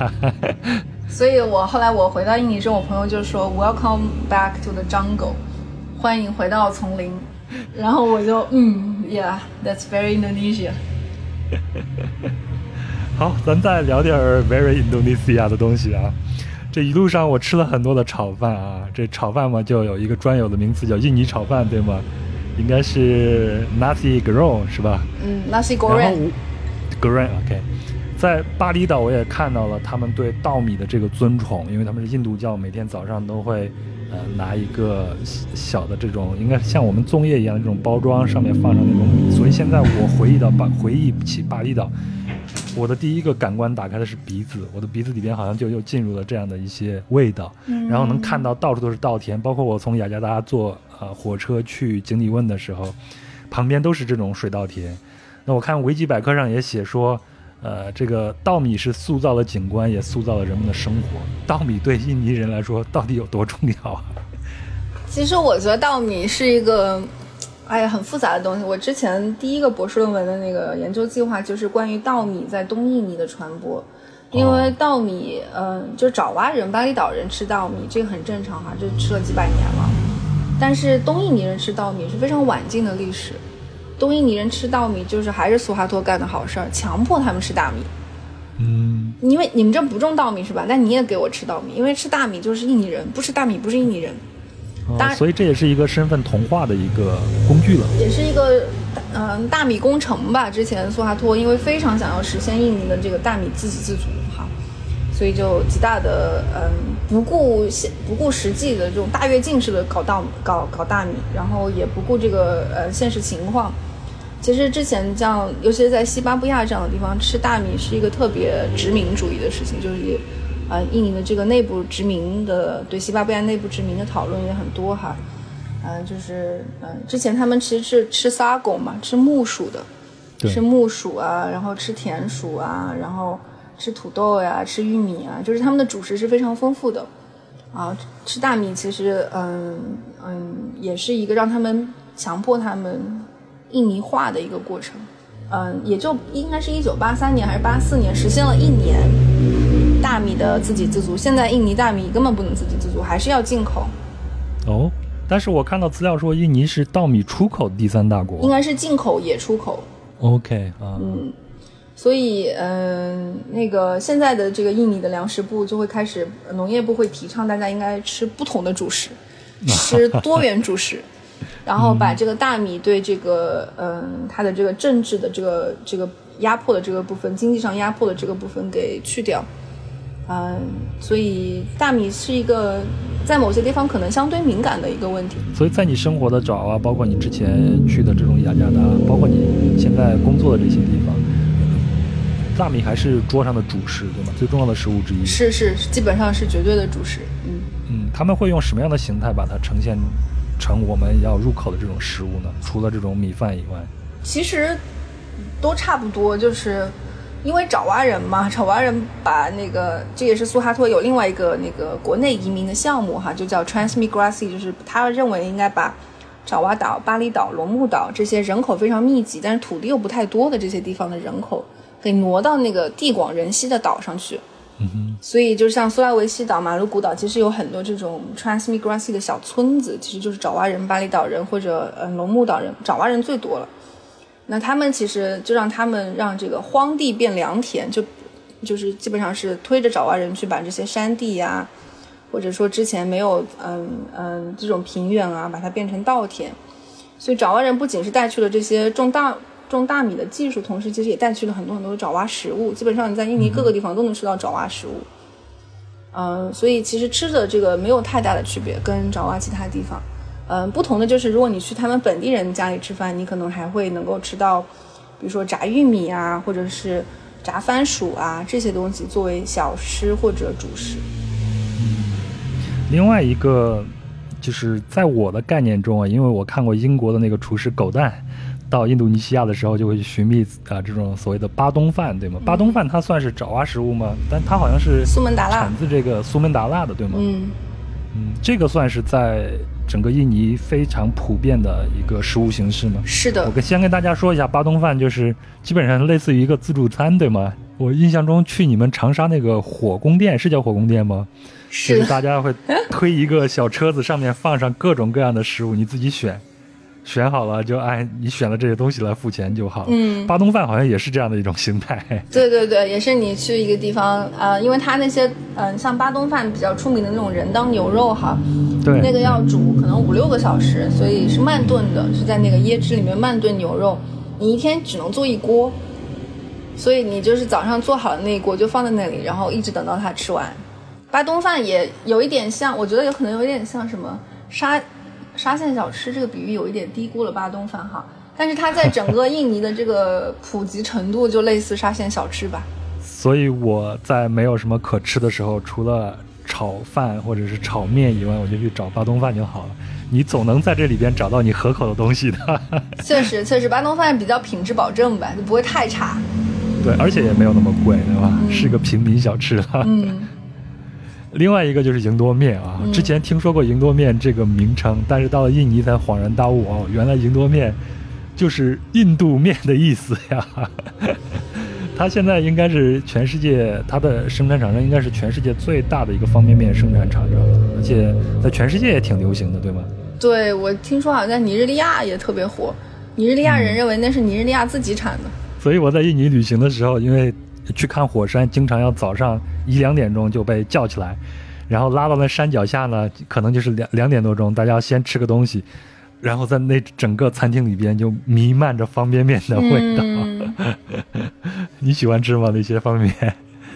所以我后来我回到印尼之后，我朋友就说 “Welcome back to the jungle”，欢迎回到丛林。然后我就嗯，Yeah，that's very Indonesia。好，咱再聊点儿 very Indonesia 的东西啊。这一路上我吃了很多的炒饭啊，这炒饭嘛就有一个专有的名词叫印尼炒饭，对吗？应该是 nasi goreng 是吧？嗯，Nasi Goreng。我 goreng OK，在巴厘岛我也看到了他们对稻米的这个尊崇，因为他们是印度教，每天早上都会呃拿一个小的这种，应该像我们粽叶一样的这种包装，上面放上那种米，所以现在我回忆到巴回忆起巴厘岛，我的第一个感官打开的是鼻子，我的鼻子里边好像就又进入了这样的一些味道，然后能看到到处都是稻田，包括我从雅加达坐呃火车去井底问的时候，旁边都是这种水稻田。那我看维基百科上也写说，呃，这个稻米是塑造了景观，也塑造了人们的生活。稻米对印尼人来说到底有多重要啊？其实我觉得稻米是一个，哎呀，很复杂的东西。我之前第一个博士论文的那个研究计划就是关于稻米在东印尼的传播，因为稻米，嗯，就爪哇人、巴厘岛人吃稻米，这个很正常哈，这吃了几百年了。但是东印尼人吃稻米是非常晚近的历史。东印尼人吃稻米就是还是苏哈托干的好事儿，强迫他们吃大米。嗯，因为你们这不种稻米是吧？但你也给我吃稻米，因为吃大米就是印尼人，不吃大米不是印尼人。当然所以这也是一个身份同化的一个工具了。也是一个嗯、大米工程吧。之前苏哈托因为非常想要实现印尼的这个大米自给自足哈，所以就极大的嗯不顾现不顾实际的这种大跃进式的搞稻搞搞大米，然后也不顾这个呃现实情况。其实之前像，尤其是在西巴布亚这样的地方，吃大米是一个特别殖民主义的事情，就是也，呃，印尼的这个内部殖民的对西巴布亚内部殖民的讨论也很多哈，嗯、就是嗯、之前他们其实是吃撒狗嘛，吃木薯的，对吃木薯啊，然后吃田薯啊，然后吃土豆呀、吃玉米啊，就是他们的主食是非常丰富的。啊，吃大米其实，嗯嗯，也是一个让他们强迫他们印尼化的一个过程。嗯，也就应该是一九八三年还是八四年实现了一年大米的自给自足。现在印尼大米根本不能自给自足，还是要进口，哦，但是我看到资料说印尼是稻米出口第三大国应。该是进口也出口。OK 啊，嗯，所以，嗯、那个现在的这个印尼的粮食部就会开始，呃农业部会提倡大家应该吃不同的主食，吃多元主食，然后把这个大米对这个，嗯、它的这个政治的这个这个压迫的这个部分，经济上压迫的这个部分给去掉。嗯，所以大米是一个在某些地方可能相对敏感的一个问题。所以在你生活的爪哇，包括你之前去的这种雅加达，包括你现在工作的这些地方，大米还是桌上的主食，对吗？最重要的食物之一。是是，基本上是绝对的主食。嗯。嗯，他们会用什么样的形态把它呈现成我们要入口的这种食物呢？除了这种米饭以外，其实都差不多，就是因为爪哇人嘛，爪哇人把那个这也是苏哈托有另外一个那个国内移民的项目哈，就叫 Transmigrasi，就是他认为应该把爪哇岛、巴厘岛、龙目岛这些人口非常密集，但是土地又不太多的这些地方的人口，给挪到那个地广人稀的岛上去。嗯哼，所以就像苏拉维西岛、马鲁古岛，其实有很多这种 Transmigrasi 的小村子，其实就是爪哇人、巴厘岛人或者嗯龙目岛人，爪哇人最多了。那他们其实就让他们让这个荒地变良田，就就是基本上是推着爪哇人去把这些山地呀、或者说之前没有嗯嗯这种平原啊，把它变成稻田。所以爪哇人不仅是带去了这些种大种大米的技术，同时其实也带去了很多很多的爪哇食物。基本上你在印尼各个地方都能吃到爪哇食物。嗯，所以其实吃的这个没有太大的区别，跟爪哇其他地方。嗯，不同的就是，如果你去他们本地人家里吃饭，你可能还会能够吃到，比如说炸玉米啊，或者是炸番薯啊这些东西作为小吃或者主食。另外一个就是在我的概念中啊，因为我看过英国的那个厨师狗蛋。到印度尼西亚的时候，就会去寻觅啊这种所谓的巴东饭，对吗？巴东饭它算是爪哇食物吗？但它好像是苏门答腊产自这个苏门答腊的，对吗？嗯，嗯，这个算是在整个印尼非常普遍的一个食物形式吗？是的我，跟先跟大家说一下，巴东饭就是基本上类似于一个自助餐，对吗？我印象中去你们长沙那个火宫殿是叫火宫殿吗？是就是是大家会推一个小车子，上面放上各种各样的食物，你自己选，选好了就按你选的这些东西来付钱就好。嗯巴东饭好像也是这样的一种形态。对对对，也是你去一个地方，呃，因为它那些，嗯、像巴东饭比较出名的那种人当牛肉哈，对，那个要煮可能五六个小时，所以是慢炖的，是在那个椰汁里面慢炖牛肉。你一天只能做一锅，所以你就是早上做好的那一锅就放在那里，然后一直等到它吃完。巴东饭也有一点像，我觉得有可能有一点像什么沙沙县小吃，这个比喻有一点低估了巴东饭哈。但是它在整个 印尼的这个普及程度就类似沙县小吃吧。所以我在没有什么可吃的时候，除了炒饭或者是炒面以外，我就去找巴东饭就好了。你总能在这里边找到你合口的东西的。确实，确实，巴东饭比较品质保证吧，就不会太差。对，而且也没有那么贵，对吧？是个平民小吃了。嗯。另外一个就是赢多面啊，之前听说过赢多面这个名称，但是到了印尼才恍然大悟哦，原来赢多面就是印度面的意思呀。它现在应该是全世界，它的生产厂商应该是全世界最大的一个方便面生产厂商，而且在全世界也挺流行的，对吗？对，我听说好像在尼日利亚也特别火，尼日利亚人认为那是尼日利亚自己产的。所以我在印尼旅行的时候，因为去看火山，经常要早上一两点钟就被叫起来，然后拉到那山脚下呢，可能就是两两点多钟，大家先吃个东西。然后在那整个餐厅里边就弥漫着方便面的味道，你喜欢吃吗？那些方便面？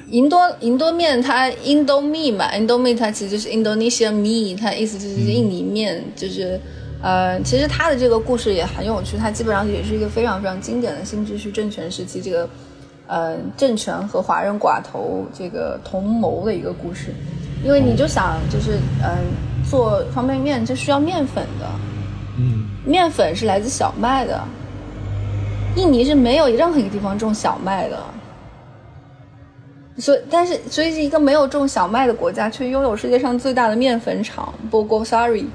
银多银多面，它 Indomie 嘛，Indomie 它其实就是 Indonesia me，它意思就是印尼面，就是呃，其实它的这个故事也很有趣，它基本上也是一个非常非常经典的新秩序政权时期这个呃政权和华人寡头这个同谋的一个故事，因为你就想就是嗯做方便面就需要面粉的。嗯，面粉是来自小麦的。印尼是没有任何一个地方种小麦的，所以但是所以是一个没有种小麦的国家，却拥有世界上最大的面粉厂 Bogosari。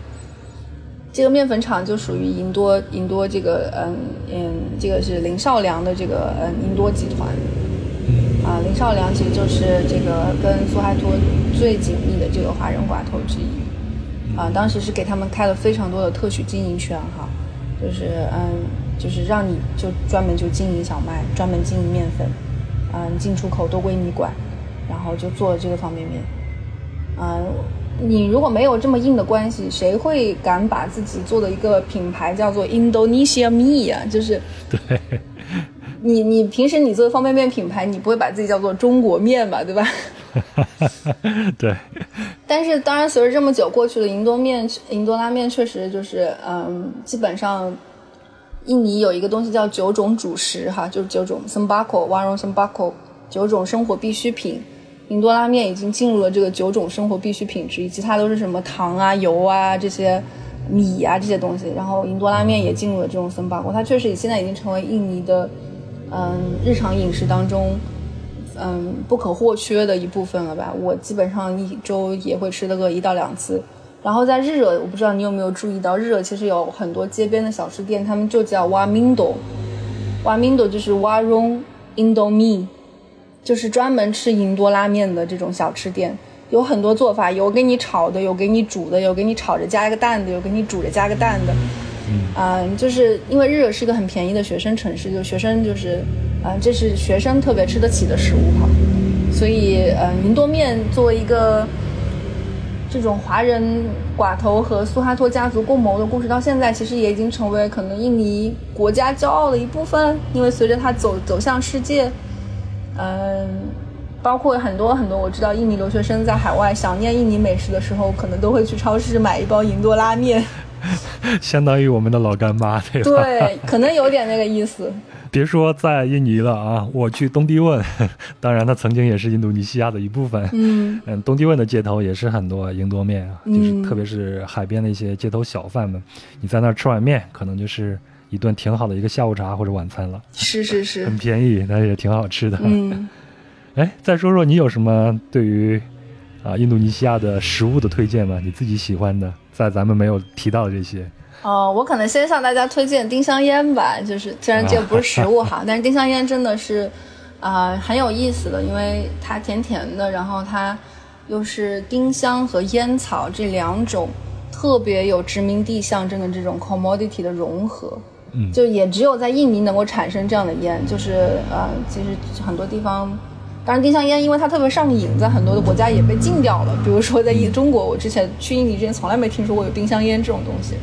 这个面粉厂就属于银多银多这个嗯嗯，这个是林少良的这个嗯银多集团。啊，林少良其实就是这个跟苏哈托最紧密的这个华人寡头之一。啊，当时是给他们开了非常多的特许经营权，哈，就是嗯，就是让你就专门就经营小麦，专门经营面粉，嗯，进出口都归你管，然后就做这个方便面。嗯，你如果没有这么硬的关系，谁会敢把自己做的一个品牌叫做 Indonesia Me 啊？就是，对，你你平时你做的方便面品牌，你不会把自己叫做中国面吧？对吧？对。但是，当然，随着这么久过去了，银多面、银多拉面确实就是，嗯，基本上，印尼有一个东西叫九种主食，哈，就是九种 sembako、瓦隆 sembako，九种生活必需品。银多拉面已经进入了这个九种生活必需品之一，其他都是什么糖啊、油啊这些米啊这些东西。然后，银多拉面也进入了这种 sembako，它确实现在已经成为印尼的，嗯，日常饮食当中。嗯，不可或缺的一部分了吧？我基本上一周也会吃的个一到两次。然后在日惹，我不知道你有没有注意到，日惹其实有很多街边的小吃店，他们就叫 Wamindo，Wamindo 就是 Warung Indomie，就是专门吃银多拉面的这种小吃店。有很多做法，有给你炒的，有给你煮的，有给你炒着加一个蛋的，有给你煮着加个蛋的。嗯，就是因为日惹是一个很便宜的学生城市，就学生就是，嗯，这是学生特别吃得起的食物哈，所以，嗯，银多面作为一个这种华人寡头和苏哈托家族共谋的故事，到现在其实也已经成为可能印尼国家骄傲的一部分，因为随着它走走向世界，嗯，包括很多很多我知道印尼留学生在海外想念印尼美食的时候，可能都会去超市买一包银多拉面。相当于我们的老干妈，对吧？对，可能有点那个意思。别说在印尼了啊，我去东帝汶，当然它曾经也是印度尼西亚的一部分。嗯嗯，东帝汶的街头也是很多银多面啊，就是特别是海边的一些街头小贩们，你在那儿吃碗面，可能就是一顿挺好的一个下午茶或者晚餐了。是是是，很便宜，但是也挺好吃的。嗯，哎，再说说你有什么对于啊印度尼西亚的食物的推荐吗？你自己喜欢的？在咱们没有提到的这些，哦，我可能先向大家推荐丁香烟吧。就是虽然这个不是食物哈，但是丁香烟真的是，啊，很有意思的，因为它甜甜的，然后它又是丁香和烟草这两种特别有殖民地象征的这种 commodity 的融合，嗯，就也只有在印尼能够产生这样的烟，就是呃，其实很多地方。当然，丁香烟因为它特别上瘾，在很多的国家也被禁掉了。比如说，在中国，我之前去印尼之前从来没听说过有丁香烟这种东西。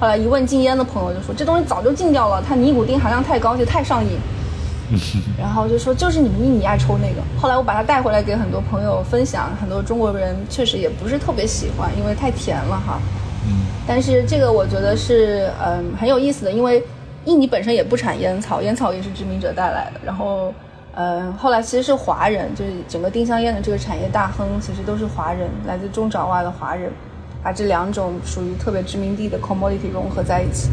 后来一问禁烟的朋友，就说这东西早就禁掉了，它尼古丁含量太高，就太上瘾。然后就说就是你们印尼爱抽那个。后来我把它带回来给很多朋友分享，很多中国人确实也不是特别喜欢，因为太甜了哈。但是这个我觉得是嗯很有意思的，因为印尼本身也不产烟草，烟草也是殖民者带来的。然后，嗯，后来其实是华人，就是整个丁香烟的这个产业大亨，其实都是华人，来自中爪哇的华人，把这两种属于特别殖民地的 commodity 融合在一起，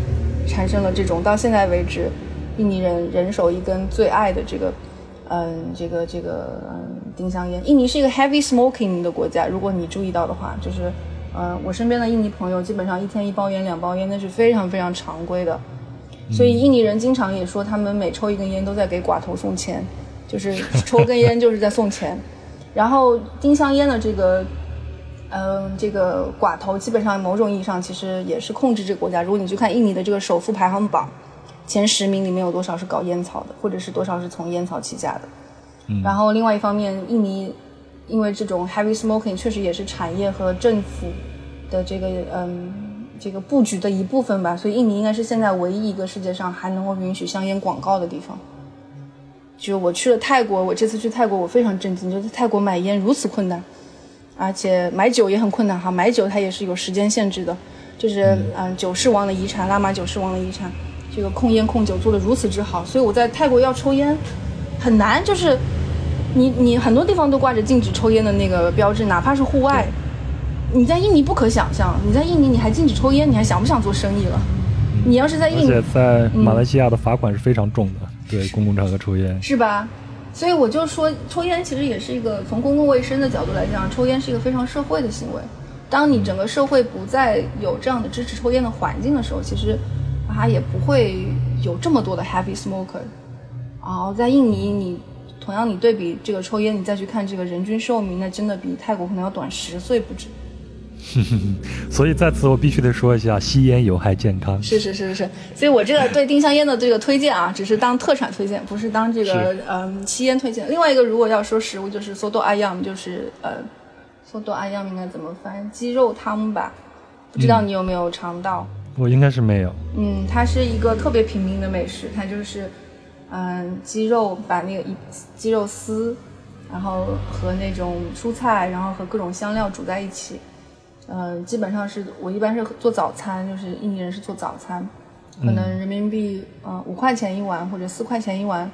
产生了这种到现在为止，印尼人人手一根最爱的这个，嗯，这个这个嗯丁香烟。印尼是一个 heavy smoking 的国家，如果你注意到的话，就是。嗯，我身边的印尼朋友基本上一天一包烟、两包烟，那是非常非常常规的。所以印尼人经常也说，他们每抽一根烟都在给寡头送钱，就是抽根烟就是在送钱。然后丁香烟的这个，嗯，这个寡头基本上某种意义上其实也是控制这个国家。如果你去看印尼的这个首富排行榜，前十名里面有多少是搞烟草的，或者是多少是从烟草起家的。然后另外一方面，印尼。因为这种 heavy smoking 确实也是产业和政府的这个嗯这个布局的一部分吧，所以印尼应该是现在唯一一个世界上还能够允许香烟广告的地方。就我去了泰国，我这次去泰国我非常震惊，就是泰国买烟如此困难，而且买酒也很困难哈，买酒它也是有时间限制的，就是嗯九世王的遗产，拉玛九世王的遗产，这个控烟控酒做的如此之好，所以我在泰国要抽烟很难，就是。你你很多地方都挂着禁止抽烟的那个标志，哪怕是户外。你在印尼不可想象，你在印尼你还禁止抽烟，你还想不想做生意了？你要是在印，而且在马来西亚的罚款是非常重的，对公共场合抽烟是吧？所以我就说，抽烟其实也是一个从公共卫生的角度来讲，抽烟是一个非常社会的行为。当你整个社会不再有这样的支持抽烟的环境的时候，其实它也不会有这么多的 heavy smoker。哦，在印尼你。同样，你对比这个抽烟，你再去看这个人均寿命，那真的比泰国可能要短十岁不止。所以在此我必须得说一下，吸烟有害健康。是是是是是，所以我这个对丁香烟的这个推荐啊，只是当特产推荐，不是当这个嗯吸烟推荐。另外一个，如果要说食物，就是索多阿样，就是呃索多阿样应该怎么翻？鸡肉汤吧？不知道你有没有尝到？我应该是没有。嗯，它是一个特别平民的美食，它就是。嗯，鸡肉把那个一鸡肉丝，然后和那种蔬菜，然后和各种香料煮在一起。嗯，基本上是我一般是做早餐，就是印尼人是做早餐，可能人民币嗯五块钱一碗或者四块钱一碗，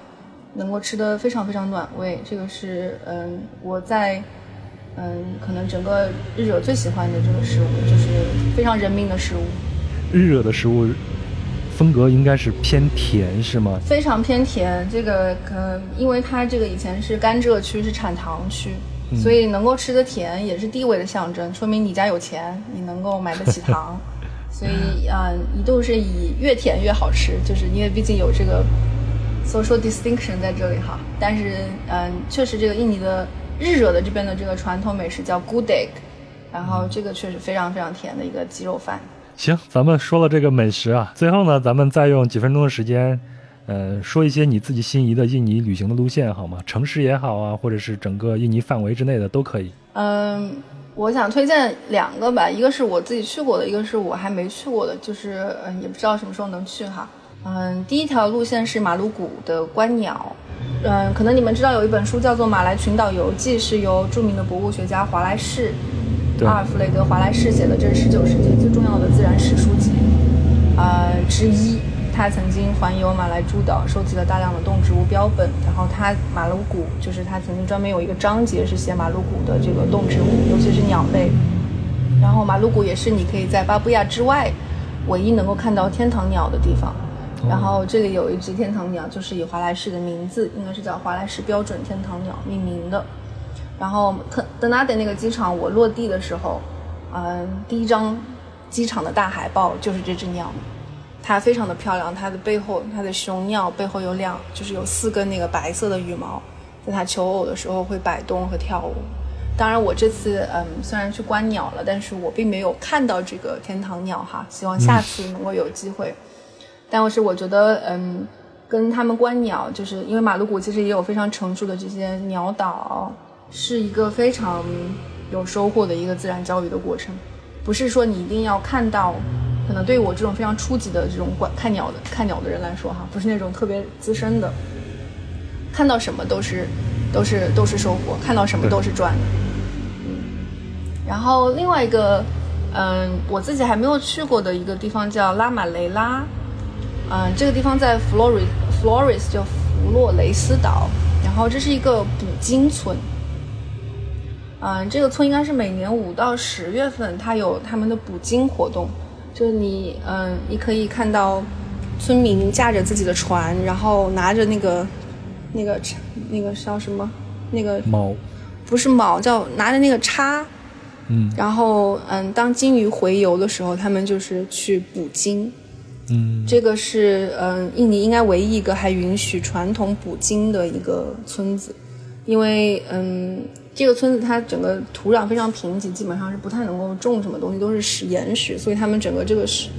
能够吃的非常非常暖胃。这个是嗯我在嗯可能整个日惹最喜欢的这个食物，就是非常人民的食物。日惹的食物。风格应该是偏甜，是吗？非常偏甜，这个可能因为它这个以前是甘蔗区，是产糖区，所以能够吃的甜也是地位的象征，说明你家有钱，你能够买得起糖，所以嗯，一度是以越甜越好吃，就是因为毕竟有这个 social distinction 在这里哈。但是嗯，确实这个印尼的日惹的这边的这个传统美食叫 gudeg，然后这个确实非常非常甜的一个鸡肉饭。行，咱们说了这个美食啊，最后呢，咱们再用几分钟的时间，呃，说一些你自己心仪的印尼旅行的路线好吗？城市也好啊，或者是整个印尼范围之内的都可以。嗯，我想推荐两个吧，一个是我自己去过的，一个是我还没去过的，就是嗯，也不知道什么时候能去哈。嗯，第一条路线是马鲁古的观鸟，嗯，可能你们知道有一本书叫做《马来群岛游记》，是由著名的博物学家华莱士。阿尔弗雷德·华莱士写的，这是十九世纪最重要的自然史书籍，呃之一。他曾经环游马来诸岛，收集了大量的动植物标本。然后他马鲁古，就是他曾经专门有一个章节是写马鲁古的这个动植物，尤其是鸟类。然后马鲁古也是你可以在巴布亚之外唯一能够看到天堂鸟的地方。然后这里有一只天堂鸟，就是以华莱士的名字，应该是叫华莱士标准天堂鸟命名的。然后特德纳德那个机场，我落地的时候，嗯，第一张机场的大海报就是这只鸟，它非常的漂亮，它的背后，它的雄鸟背后有两，就是有四根那个白色的羽毛，在它求偶的时候会摆动和跳舞。当然，我这次嗯虽然去观鸟了，但是我并没有看到这个天堂鸟哈，希望下次能够有机会。但是我觉得嗯，跟他们观鸟，就是因为马鲁古其实也有非常成熟的这些鸟岛。是一个非常有收获的一个自然教育的过程，不是说你一定要看到，可能对于我这种非常初级的这种观看鸟的看鸟的人来说哈，不是那种特别资深的，看到什么都是都是都是收获，看到什么都是赚的。嗯，然后另外一个，嗯，我自己还没有去过的一个地方叫拉马雷拉，嗯，这个地方在 Flores Flores 叫弗洛雷斯岛，然后这是一个捕鲸村。嗯，这个村应该是每年五到十月份，它有他们的捕鲸活动。就是你，嗯，你可以看到村民驾着自己的船，然后拿着那个、那个、那个叫什么？那个锚？不是锚，叫拿着那个叉。嗯。然后，嗯，当鲸鱼回游的时候，他们就是去捕鲸。嗯。这个是，嗯，印尼应该唯一一个还允许传统捕鲸的一个村子，因为，嗯。这个村子它整个土壤非常贫瘠，基本上是不太能够种什么东西，都是石岩石，所以他们整个这个是，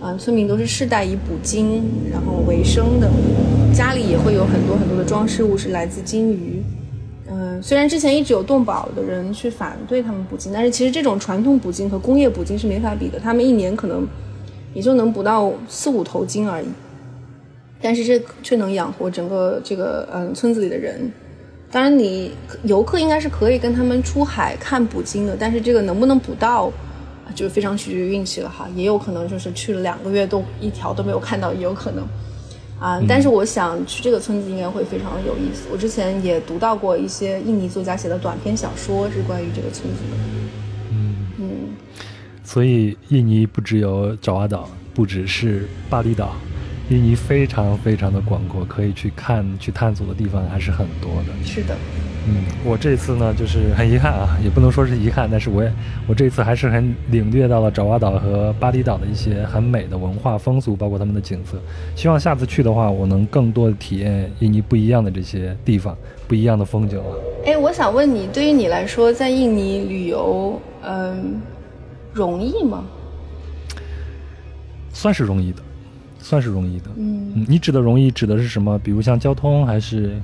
嗯，村民都是世代以捕鲸然后为生的，家里也会有很多很多的装饰物是来自鲸鱼。嗯，虽然之前一直有动保的人去反对他们捕鲸，但是其实这种传统捕鲸和工业捕鲸是没法比的，他们一年可能也就能捕到四五头鲸而已，但是这却能养活整个这个嗯村子里的人。当然，你游客应该是可以跟他们出海看捕鲸的，但是这个能不能捕到，就非常取决于运气了哈。也有可能就是去了两个月都一条都没有看到，也有可能。啊，但是我想去这个村子应该会非常有意思。我之前也读到过一些印尼作家写的短篇小说，是关于这个村子的。嗯嗯。所以印尼不只有爪哇岛，不只是巴厘岛。印尼非常非常的广阔，可以去看、去探索的地方还是很多的。是的，嗯，我这次呢，就是很遗憾啊，也不能说是遗憾，但是我也，我这次还是很领略到了爪哇岛和巴厘岛的一些很美的文化风俗，包括他们的景色。希望下次去的话，我能更多的体验印尼不一样的这些地方，不一样的风景啊。哎，我想问你，对于你来说，在印尼旅游，嗯，容易吗？算是容易的。算是容易的，嗯，你指的容易指的是什么？比如像交通，还是？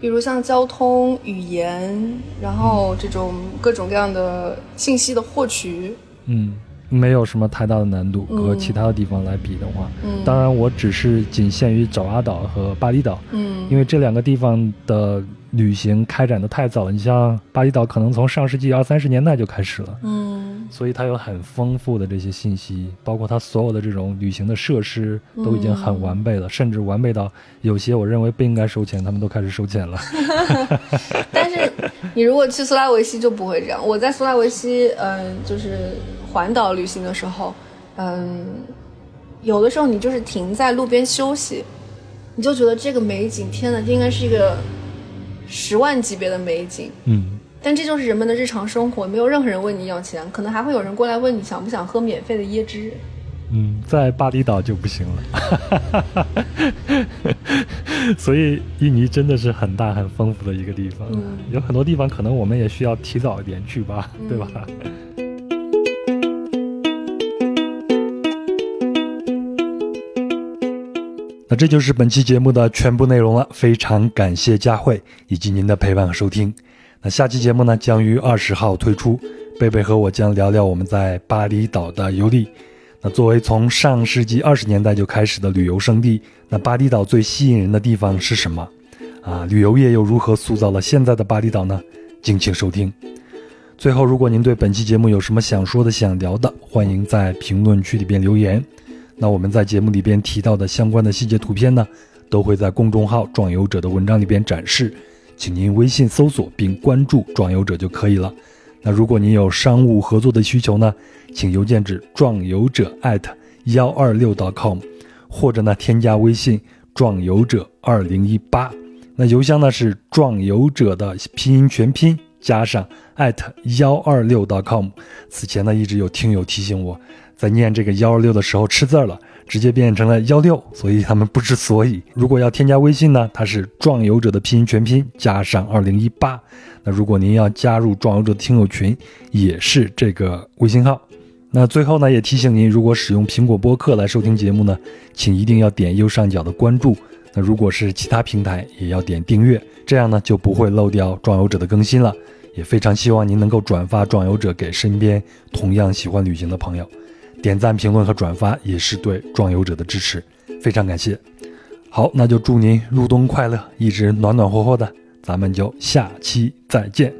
比如像交通、语言，然后这种各种各样的信息的获取，嗯，没有什么太大的难度，和其他的地方来比的话，嗯，当然我只是仅限于爪哇岛和巴厘岛，嗯，因为这两个地方的。旅行开展的太早了，你像巴厘岛，可能从上世纪二三十年代就开始了，嗯，所以它有很丰富的这些信息，包括它所有的这种旅行的设施都已经很完备了，甚至完备到有些我认为不应该收钱，他们都开始收钱了。但是你如果去苏拉维西就不会这样。我在苏拉维西，嗯，就是环岛旅行的时候，嗯，有的时候你就是停在路边休息，你就觉得这个美景，天呐，这应该是一个。十万级别的美景，嗯，但这就是人们的日常生活，没有任何人问你要钱，可能还会有人过来问你想不想喝免费的椰汁，嗯，在巴厘岛就不行了，所以印尼真的是很大很丰富的一个地方，有很多地方可能我们也需要提早一点去吧，对吧？那这就是本期节目的全部内容了，非常感谢佳慧以及您的陪伴和收听。那下期节目呢将于二十号推出，贝贝和我将聊聊我们在巴厘岛的游历。那作为从上世纪二十年代就开始的旅游胜地，那巴厘岛最吸引人的地方是什么？啊，旅游业又如何塑造了现在的巴厘岛呢？敬请收听。最后，如果您对本期节目有什么想说的、想聊的，欢迎在评论区里边留言。那我们在节目里边提到的相关的细节图片呢，都会在公众号“壮游者”的文章里边展示，请您微信搜索并关注“壮游者”就可以了。那如果您有商务合作的需求呢，请邮件至壮游者幺二六 .com，或者呢添加微信“壮游者二零一八”。那邮箱呢是“壮游者”的拼音全拼加上艾特幺二六 .com。此前呢一直有听友提醒我。在念这个幺二六的时候吃字了，直接变成了幺六，所以他们不知所以。如果要添加微信呢，它是壮游者的拼音全拼加上二零一八。那如果您要加入壮游者的听友群，也是这个微信号。那最后呢，也提醒您，如果使用苹果播客来收听节目呢，请一定要点右上角的关注。那如果是其他平台，也要点订阅，这样呢就不会漏掉壮游者的更新了。也非常希望您能够转发壮游者给身边同样喜欢旅行的朋友。点赞、评论和转发也是对壮游者的支持，非常感谢。好，那就祝您入冬快乐，一直暖暖和和的。咱们就下期再见。